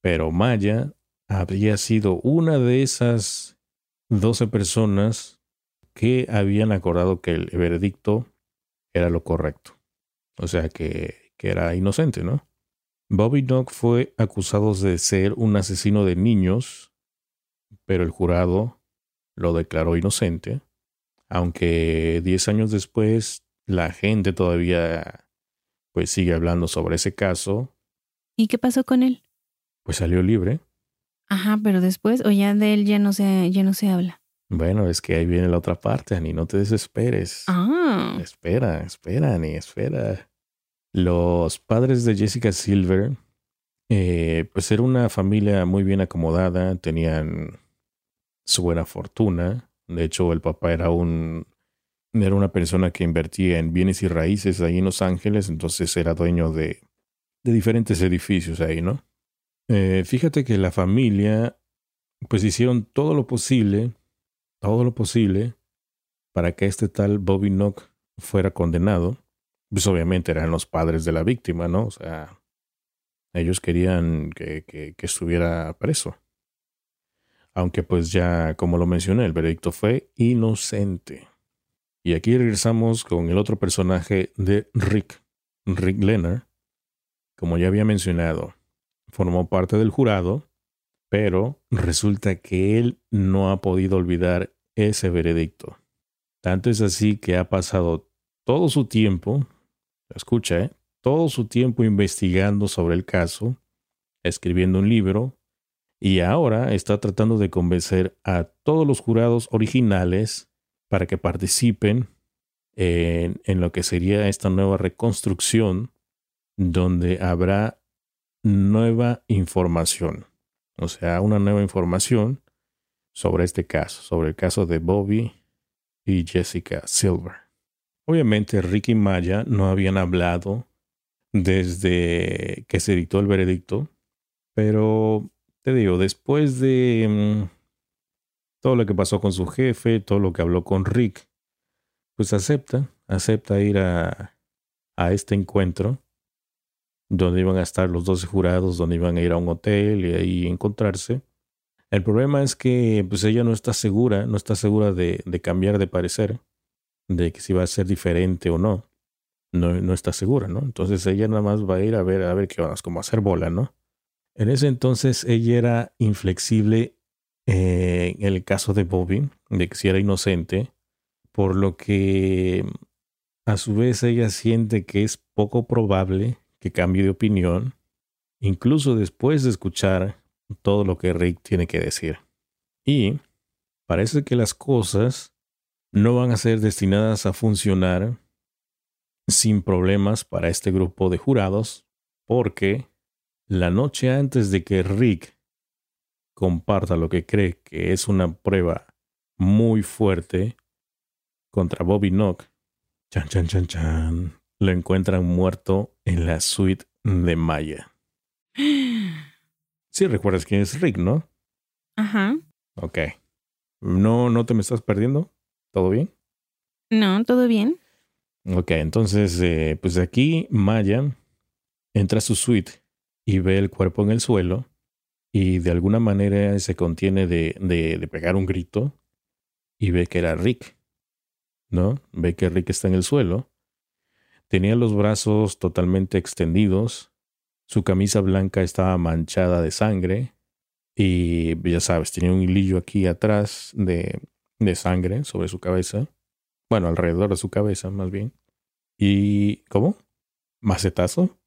pero Maya había sido una de esas doce personas que habían acordado que el veredicto era lo correcto. O sea que, que era inocente, ¿no? Bobby Dog fue acusado de ser un asesino de niños, pero el jurado lo declaró inocente, aunque diez años después la gente todavía pues sigue hablando sobre ese caso. ¿Y qué pasó con él? Pues salió libre. Ajá, pero después o ya de él ya no se ya no se habla. Bueno, es que ahí viene la otra parte, Ani, no te desesperes. Ah. Espera, espera, Ani, espera. Los padres de Jessica Silver, eh, pues era una familia muy bien acomodada, tenían su buena fortuna. De hecho, el papá era un era una persona que invertía en bienes y raíces ahí en Los Ángeles, entonces era dueño de, de diferentes edificios ahí, ¿no? Eh, fíjate que la familia, pues hicieron todo lo posible, todo lo posible, para que este tal Bobby Knock fuera condenado pues obviamente eran los padres de la víctima, ¿no? O sea, ellos querían que, que, estuviera preso. Aunque pues ya, como lo mencioné, el veredicto fue inocente. Y aquí regresamos con el otro personaje de Rick, Rick Leonard. Como ya había mencionado, formó parte del jurado, pero resulta que él no ha podido olvidar ese veredicto. Tanto es así que ha pasado todo su tiempo escucha, ¿eh? todo su tiempo investigando sobre el caso, escribiendo un libro, y ahora está tratando de convencer a todos los jurados originales para que participen en, en lo que sería esta nueva reconstrucción, donde habrá nueva información, o sea, una nueva información sobre este caso, sobre el caso de Bobby y Jessica Silver. Obviamente Ricky y Maya no habían hablado desde que se dictó el veredicto, pero te digo, después de mm, todo lo que pasó con su jefe, todo lo que habló con Rick, pues acepta, acepta ir a, a este encuentro donde iban a estar los 12 jurados, donde iban a ir a un hotel y ahí encontrarse. El problema es que pues ella no está segura, no está segura de, de cambiar de parecer de que si va a ser diferente o no. No, no está segura, ¿no? Entonces ella nada más va a ir a ver, a ver qué van como hacer bola, ¿no? En ese entonces ella era inflexible eh, en el caso de Bobby, de que si era inocente, por lo que a su vez ella siente que es poco probable que cambie de opinión, incluso después de escuchar todo lo que Rick tiene que decir. Y parece que las cosas no van a ser destinadas a funcionar sin problemas para este grupo de jurados, porque la noche antes de que Rick comparta lo que cree que es una prueba muy fuerte contra Bobby Knock, chan chan chan chan, lo encuentran muerto en la suite de Maya. (gasps) Sí recuerdas quién es Rick, ¿no? Ajá. Ok. ¿No, no te me estás perdiendo? ¿Todo bien? No, todo bien. Ok, entonces, eh, pues aquí Maya entra a su suite y ve el cuerpo en el suelo y de alguna manera se contiene de, de, de pegar un grito y ve que era Rick, ¿no? Ve que Rick está en el suelo. Tenía los brazos totalmente extendidos, su camisa blanca estaba manchada de sangre y ya sabes, tenía un hilillo aquí atrás de, de sangre sobre su cabeza. Bueno, alrededor de su cabeza, más bien. ¿Y cómo? ¿Macetazo?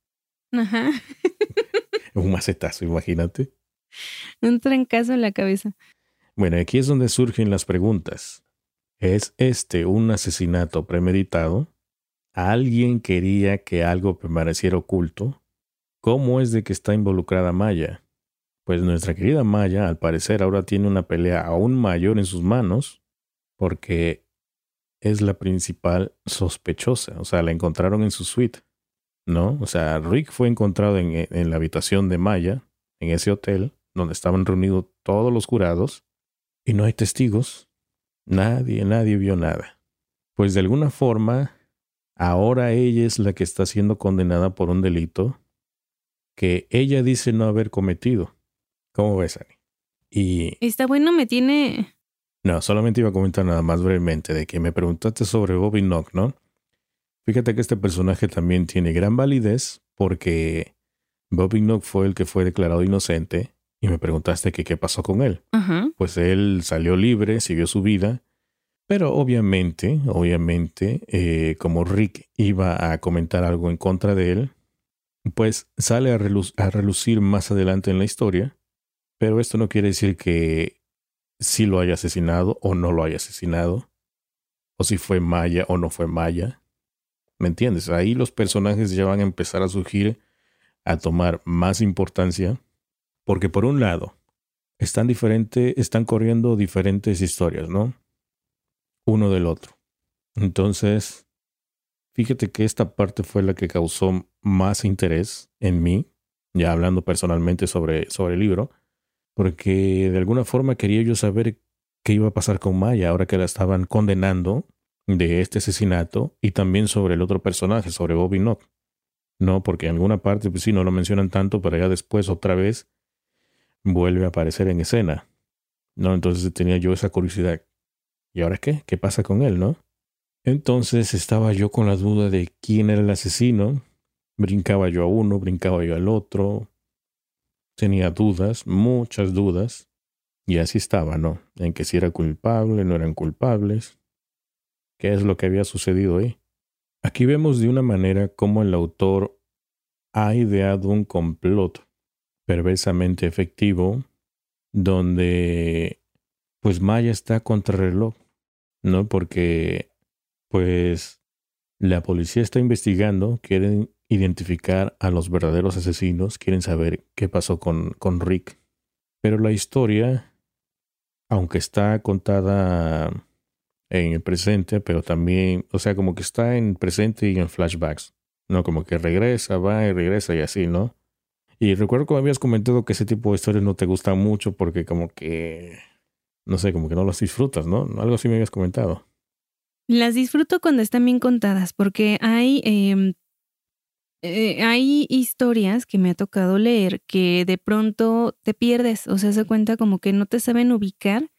Ajá. (laughs) Un macetazo, imagínate. Un trancazo en la cabeza. Bueno, aquí es donde surgen las preguntas. ¿Es este un asesinato premeditado? ¿Alguien quería que algo permaneciera oculto? ¿Cómo es de que está involucrada Maya? Pues nuestra querida Maya, al parecer, ahora tiene una pelea aún mayor en sus manos, porque es la principal sospechosa. O sea, la encontraron en su suite, ¿no? O sea, Rick fue encontrado en, en la habitación de Maya, en ese hotel, donde estaban reunidos todos los jurados, y no hay testigos. Nadie, nadie vio nada. Pues de alguna forma, ahora ella es la que está siendo condenada por un delito que ella dice no haber cometido. ¿Cómo ves, Ani? Y... Está bueno, me tiene... No, solamente iba a comentar nada más brevemente de que me preguntaste sobre Bobby Knock, ¿no? Fíjate que este personaje también tiene gran validez porque Bobby Knock fue el que fue declarado inocente y me preguntaste que qué pasó con él. Pues él salió libre, siguió su vida, pero obviamente, obviamente, eh, como Rick iba a comentar algo en contra de él, pues sale a relucir más adelante en la historia pero esto no quiere decir que sí lo haya asesinado o no lo haya asesinado, o si fue Maya o no fue Maya. ¿Me entiendes? Ahí los personajes ya van a empezar a surgir, a tomar más importancia, porque por un lado, están diferentes, están corriendo diferentes historias, ¿no? Uno del otro. Entonces, fíjate que esta parte fue la que causó más interés en mí, ya hablando personalmente sobre, sobre el libro, porque de alguna forma quería yo saber qué iba a pasar con Maya ahora que la estaban condenando de este asesinato y también sobre el otro personaje, sobre Bobby Knock. No, porque en alguna parte, pues sí, no lo mencionan tanto, pero ya después otra vez vuelve a aparecer en escena. No, entonces tenía yo esa curiosidad. ¿Y ahora qué? ¿Qué pasa con él, no? Entonces estaba yo con la duda de quién era el asesino. Brincaba yo a uno, brincaba yo al otro, tenía dudas, muchas dudas, y así estaba, ¿no? En que si era culpable, no eran culpables. ¿Qué es lo que había sucedido ahí? Aquí vemos de una manera cómo el autor ha ideado un complot perversamente efectivo donde pues Maya está contra reloj, ¿no? Porque pues la policía está investigando, quieren identificar a los verdaderos asesinos, quieren saber qué pasó con, con Rick. Pero la historia, aunque está contada en el presente, pero también, o sea, como que está en presente y en flashbacks, ¿no? Como que regresa, va y regresa y así, ¿no? Y recuerdo que me habías comentado que ese tipo de historias no te gustan mucho porque como que, no sé, como que no las disfrutas, ¿no? Algo así me habías comentado. Las disfruto cuando están bien contadas porque hay em, eh, hay historias que me ha tocado leer que de pronto te pierdes, o sea, se cuenta como que no te saben ubicar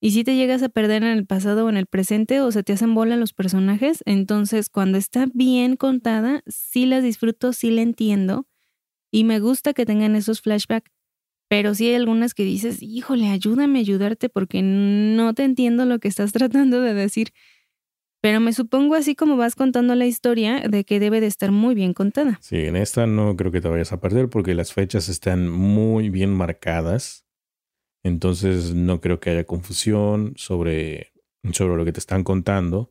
y si te llegas a perder en el pasado o en el presente o se te hacen bola los personajes, entonces cuando está bien contada, sí las disfruto, sí la entiendo y me gusta que tengan esos flashbacks, pero sí hay algunas que dices, híjole, ayúdame a ayudarte porque no te entiendo lo que estás (laughs) tratando de decir. Pero me supongo así como vas contando la historia de que debe de estar muy bien contada. Sí, en esta no creo que te vayas a perder porque las fechas están muy bien marcadas. Entonces no creo que haya confusión sobre, sobre lo que te están contando.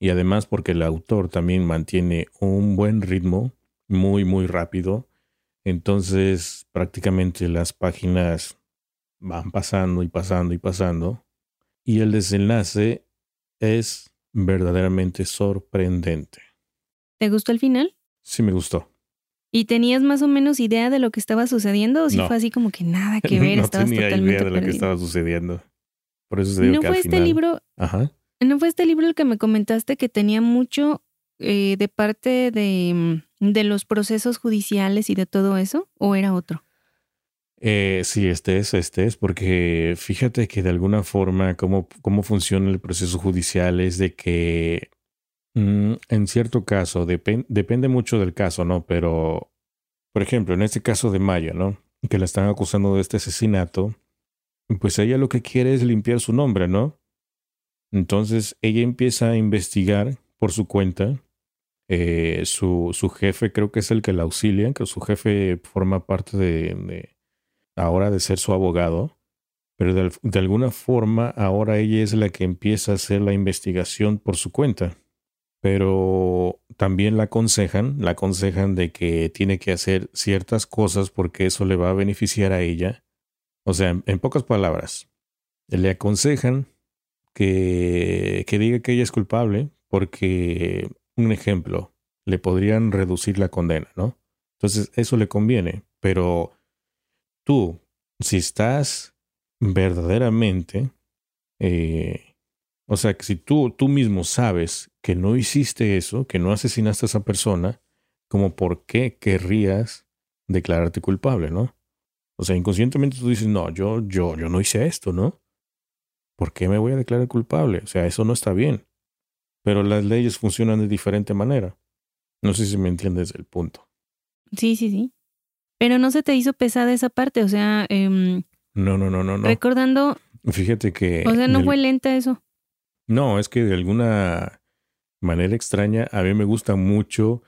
Y además porque el autor también mantiene un buen ritmo, muy, muy rápido. Entonces prácticamente las páginas van pasando y pasando y pasando. Y el desenlace es verdaderamente sorprendente. ¿Te gustó el final? Sí, me gustó. ¿Y tenías más o menos idea de lo que estaba sucediendo o si fue así como que nada (laughs) que ver? no tenía idea de lo que estaba sucediendo. Por eso se digo ¿No que fue este libro? Ajá. ¿No fue este libro el que me comentaste que tenía mucho eh, de parte de, mm, de los procesos judiciales y de todo eso? ¿O era otro? Eh, sí, este es, este es, porque fíjate que de alguna forma cómo, cómo funciona el proceso judicial es de que mm, en cierto caso, depende mucho del caso, ¿no? Pero, por ejemplo, en este caso de Maya, ¿no? Que la están acusando de este asesinato, pues ella lo que quiere es limpiar su nombre, ¿no? Entonces ella empieza a investigar por su cuenta. Eh, su, su jefe creo que es el que la auxilia, que su jefe forma parte de ahora de ser su abogado, Pero de, alguna forma ahora ella es la que empieza a hacer la investigación por su cuenta. Pero también la aconsejan, la aconsejan de que tiene que hacer ciertas cosas porque eso le va a beneficiar a ella. O sea, en, en pocas palabras, le aconsejan que, que diga que ella es culpable porque, un ejemplo, le podrían reducir la condena, ¿no? Entonces, eso le conviene, pero tú, si estás verdaderamente, eh, o sea, que si tú, tú mismo sabes que no hiciste eso, que no asesinaste a esa persona, como por qué querrías declararte culpable, ¿no? O sea, inconscientemente tú dices, no, yo, yo, yo no hice esto, ¿no? ¿Por qué me voy a declarar culpable? O sea, eso no está bien. Pero las leyes funcionan de diferente manera. No sé si me entiendes el punto. Sí, sí, sí. Pero no se te hizo pesada esa parte, o sea... Eh, no, no, no, no, no. Recordando... Fíjate que... O sea, no fue lenta eso. No, es que de alguna manera extraña, a mí me gusta mucho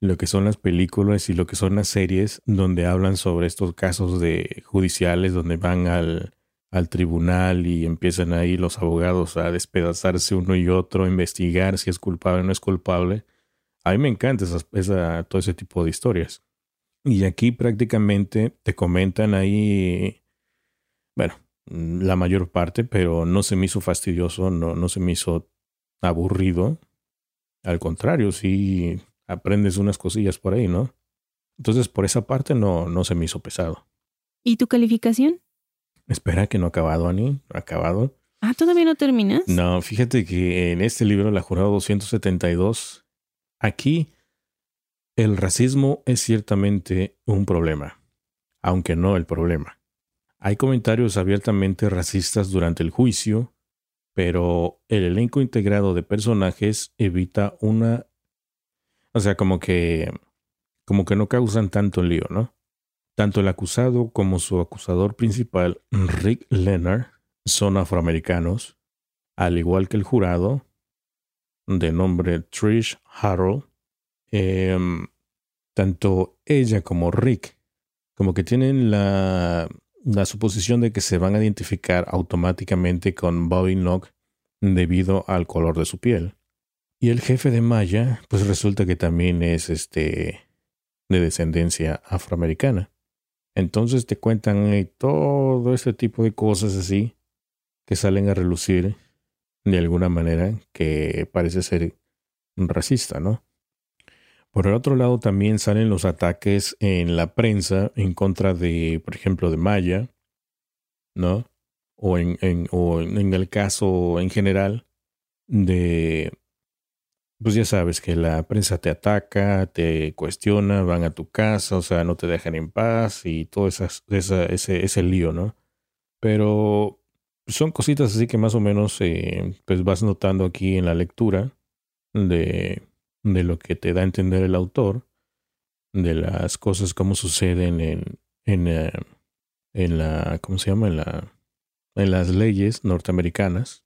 lo que son las películas y lo que son las series donde hablan sobre estos casos de judiciales, donde van al, al tribunal y empiezan ahí los abogados a despedazarse uno y otro, a investigar si es culpable o no es culpable. A mí me encanta esa, todo ese tipo de historias. Y aquí prácticamente te comentan ahí, bueno, la mayor parte, pero no se me hizo fastidioso, no, no se me hizo aburrido. Al contrario, sí aprendes unas cosillas por ahí, ¿no? Entonces, por esa parte no, no se me hizo pesado. ¿Y tu calificación? Espera que no ha acabado, Ani. Acabado. Ah, ¿todavía no terminas? No, fíjate que en este libro, La Jurada 272, aquí el racismo es ciertamente un problema, aunque no el problema. Hay comentarios abiertamente racistas durante el juicio, pero el elenco integrado de personajes evita una... O sea, como que... como que no causan tanto lío, ¿no? Tanto el acusado como su acusador principal, Rick Leonard, son afroamericanos, al igual que el jurado, de nombre Trish Harrell. Em, tanto ella como Rick, como que tienen la, la suposición de que se van a identificar automáticamente con Bobby Knock debido al color de su piel. Y el jefe de Maya, pues resulta que también es este de descendencia afroamericana. Entonces te cuentan todo este tipo de cosas así que salen a relucir de alguna manera que parece ser racista, ¿no? Por el otro lado también salen los ataques en la prensa en contra de, por ejemplo, de Maya, ¿no? O en, en, o en el caso en general de pues ya sabes que la prensa te ataca, te cuestiona, van a tu casa, o sea, no te dejan en paz y todo esas, esa, ese, ese lío, ¿no? Pero son cositas así que más o menos eh, pues vas notando aquí en la lectura de, de lo que te da a entender el autor, de las cosas como suceden en, en, eh, en la, ¿cómo se llama? En, la, en las leyes norteamericanas.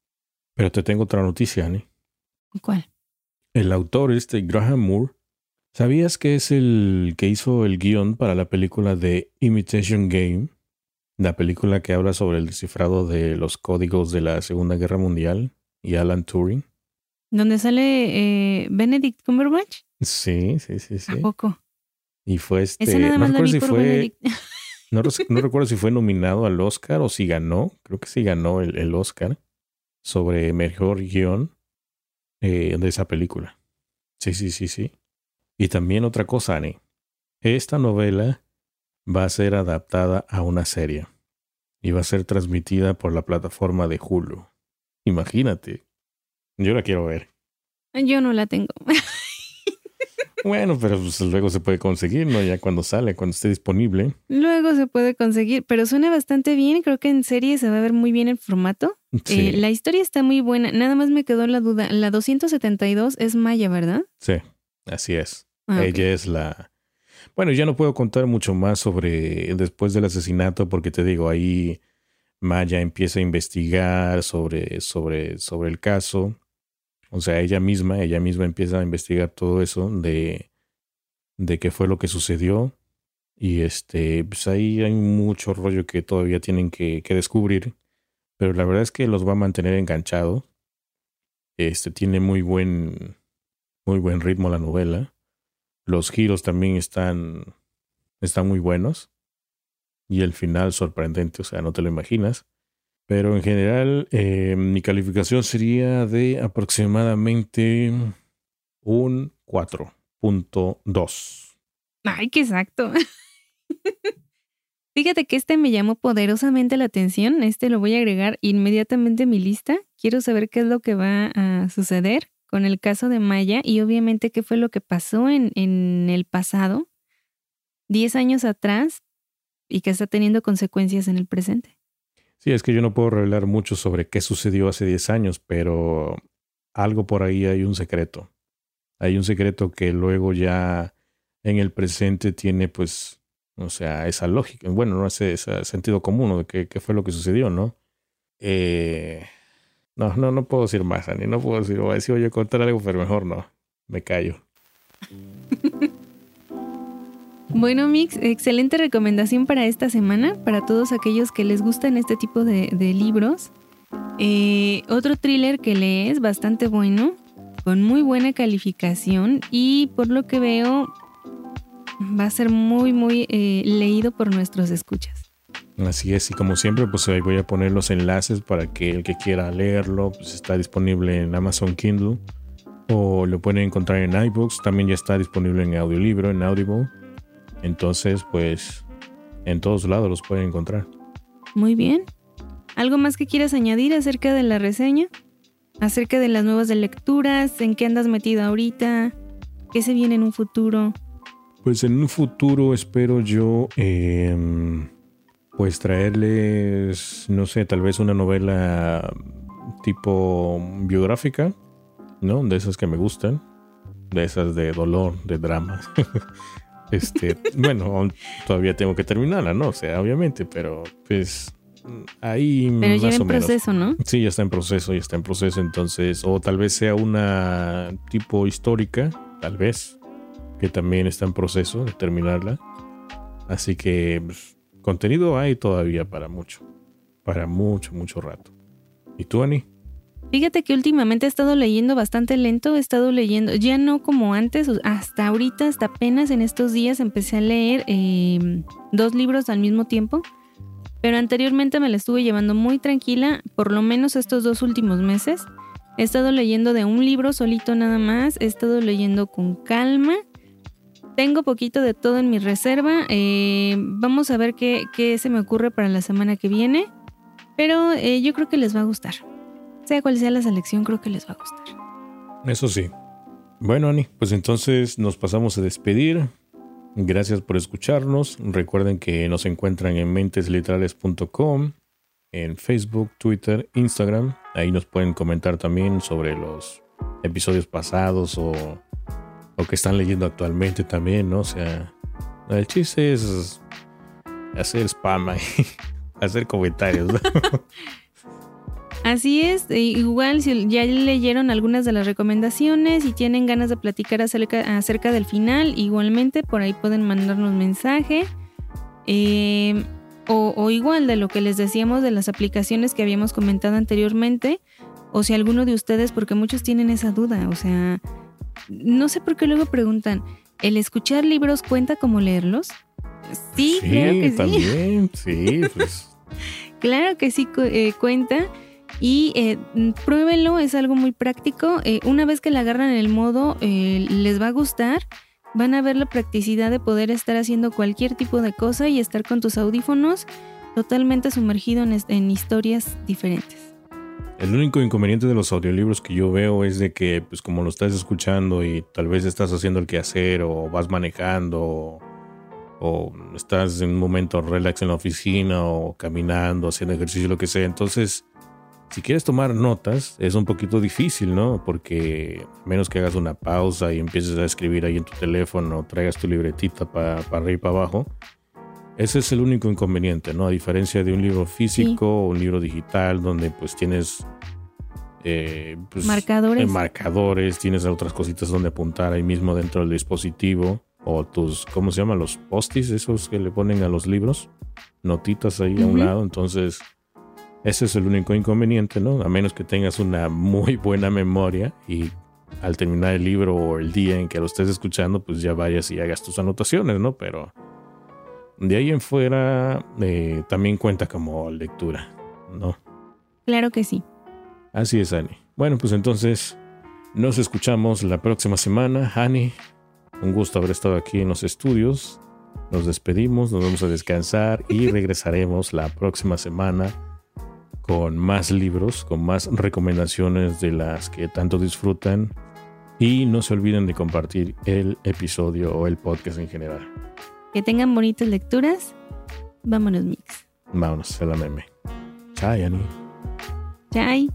Pero te tengo otra noticia, Annie. ¿Cuál? El autor, este Graham Moore, ¿sabías que es el que hizo el guion para la película de Imitation Game? La película que habla sobre el descifrado de los códigos de la Segunda Guerra Mundial y Alan Turing. ¿Dónde sale eh, Benedict Cumberbatch? Sí, sí, sí, sí. ¿A poco? Y fue este. Esa nada no más recuerdo si fue. (laughs) No, recuerdo si fue nominado al Oscar o si ganó. Creo que sí ganó el, el Oscar sobre mejor guion eh, de esa película. Sí, sí, sí, sí. Y también otra cosa, Ani. Esta novela va a ser adaptada a una serie y va a ser transmitida por la plataforma de Hulu. Imagínate. Yo la quiero ver. Yo no la tengo. (laughs) Bueno, pero pues luego se puede conseguir, ¿no? Ya cuando sale, cuando esté disponible. Luego se puede conseguir, pero suena bastante bien. Creo que en serie se va a ver muy bien el formato. Sí, Eh, la historia está muy buena. Nada más me quedó la duda. La 272 es Maya, ¿verdad? sí, así es. Ah. Ella es la... Bueno, ya no puedo contar mucho más sobre después del asesinato porque te digo, ahí Maya empieza a investigar sobre, sobre, sobre el caso. O sea, ella misma, ella misma empieza a investigar todo eso de, de qué fue lo que sucedió. Y este, pues ahí hay mucho rollo que todavía tienen que, que descubrir. pero la verdad es que los va a mantener enganchados. Este tiene muy buen, muy buen ritmo la novela. Los giros también están, están muy buenos. Y el final sorprendente, o sea, no te lo imaginas. Pero en general, eh, mi calificación sería de aproximadamente un 4.2. Ay, qué exacto. (laughs) Fíjate que este me llamó poderosamente la atención. Este lo voy a agregar inmediatamente a mi lista. Quiero saber qué es lo que va a suceder con el caso de Maya y obviamente qué fue lo que pasó en, en el pasado, 10 años atrás, y que está teniendo consecuencias en el presente. Sí, es que yo no puedo revelar mucho sobre qué sucedió hace 10 años, pero algo por ahí hay un secreto. Hay un secreto que luego ya en el presente tiene pues o sea, esa lógica, bueno, no ese, ese sentido común de qué, fue lo que sucedió, ¿no? Eh, no, no, no puedo decir más, Ani, no puedo decir, voy a decir, oye, contar algo, pero mejor no, me callo. (laughs) Bueno, Mix, excelente recomendación para esta semana, para todos aquellos que les gustan este tipo de, libros. Eh, otro thriller que lees bastante bueno, con muy buena calificación y por lo que veo va a ser muy, muy eh, leído por nuestros escuchas. Así es, y como siempre, pues ahí voy a poner los enlaces para que el que quiera leerlo, pues está disponible en Amazon Kindle o lo pueden encontrar en iBooks, también ya está disponible en audiolibro, en Audible. Entonces, pues en todos lados los pueden encontrar. Muy bien. ¿Algo más que quieras añadir acerca de la reseña? ¿Acerca de las nuevas de lecturas? ¿En qué andas metido ahorita? ¿Qué se viene en un futuro? Pues en un futuro espero yo em, pues traerles, no sé, tal vez una novela tipo biográfica, ¿no? De esas que me gustan, de esas de dolor, de drama. (laughs) este, (laughs) bueno, todavía tengo que terminarla, ¿no? O sea, obviamente, pero pues ahí pero ya en proceso, ¿no? Sí, ya está en proceso, ya está en proceso, entonces, o tal vez sea una tipo histórica, tal vez, que también está en proceso de terminarla. Así que pues, contenido hay todavía para mucho, para mucho, mucho rato. ¿Y tú, Ani? Fíjate que últimamente he estado leyendo bastante lento, he estado leyendo, ya no como antes, hasta ahorita, hasta apenas en estos días empecé a leer em, dos libros al mismo tiempo, pero anteriormente me la estuve llevando muy tranquila, por lo menos estos dos últimos meses. He estado leyendo de un libro solito nada más, he estado leyendo con calma tengo poquito de todo en mi reserva. Eh, vamos a ver qué, se me ocurre para la semana que viene. Pero eh, yo creo que les va a gustar. Sea cual sea la selección, creo que les va a gustar. Eso sí. Bueno, Ani, pues entonces nos pasamos a despedir. Gracias por escucharnos. Recuerden que nos encuentran en mentesliterales.com, en Facebook, Twitter, Instagram. Ahí nos pueden comentar también sobre los episodios pasados o o que están leyendo actualmente también, ¿no? O sea, el chiste es hacer spam ahí, (laughs) hacer comentarios. ¿no? (laughs) Así es, e igual si ya leyeron algunas de las recomendaciones y tienen ganas de platicar acerca, acerca del final, igualmente por ahí pueden mandarnos mensaje. Em, o, o, igual de lo que les decíamos de las aplicaciones que habíamos comentado anteriormente, o si alguno de ustedes, porque muchos tienen esa duda, o sea, no sé por qué luego preguntan, ¿el escuchar libros cuenta como leerlos? Sí, claro que sí. Sí, pues. (laughs) claro que sí eh, cuenta. Y eh, pruébenlo, es algo muy práctico. Eh, una vez que la agarran el modo, eh, les va a gustar. Van a ver la practicidad de poder estar haciendo cualquier tipo de cosa y estar con tus audífonos totalmente sumergido en historias diferentes. El único inconveniente de los audiolibros que yo veo es de que, pues como lo estás escuchando y tal vez estás haciendo el quehacer o vas manejando o, estás en un momento relax en la oficina o caminando, haciendo ejercicio, lo que sea. Entonces, si quieres tomar notas, es un poquito difícil, ¿no? Porque menos que hagas una pausa y empieces a escribir ahí en tu teléfono, traigas tu libretita para arriba y para abajo, ese es el único inconveniente, ¿no? A diferencia de un libro físico o un libro digital donde pues tienes eh, pues, marcadores. Eh, marcadores, tienes otras cositas donde apuntar ahí mismo dentro del dispositivo o tus, ¿cómo se llaman? Los postis, esos que le ponen a los libros, notitas ahí a un lado. Entonces, Ese es el único inconveniente, ¿no? A menos que tengas una muy buena memoria y al terminar el libro o el día en que lo estés escuchando, pues ya vayas y hagas tus anotaciones, ¿no? Pero de ahí en fuera eh, también cuenta como lectura, ¿no? Claro que sí. Así es, Ani. Bueno, pues entonces nos escuchamos la próxima semana. Ani, un gusto haber estado aquí en los estudios. Nos despedimos, nos vamos a descansar y (laughs) regresaremos la próxima semana con más libros, con más recomendaciones de las que tanto disfrutan. Y no se olviden de compartir el episodio o el podcast en general. Que tengan bonitas lecturas. Vámonos, Mix. Vámonos, se la meme. Chai, Ani. Chai.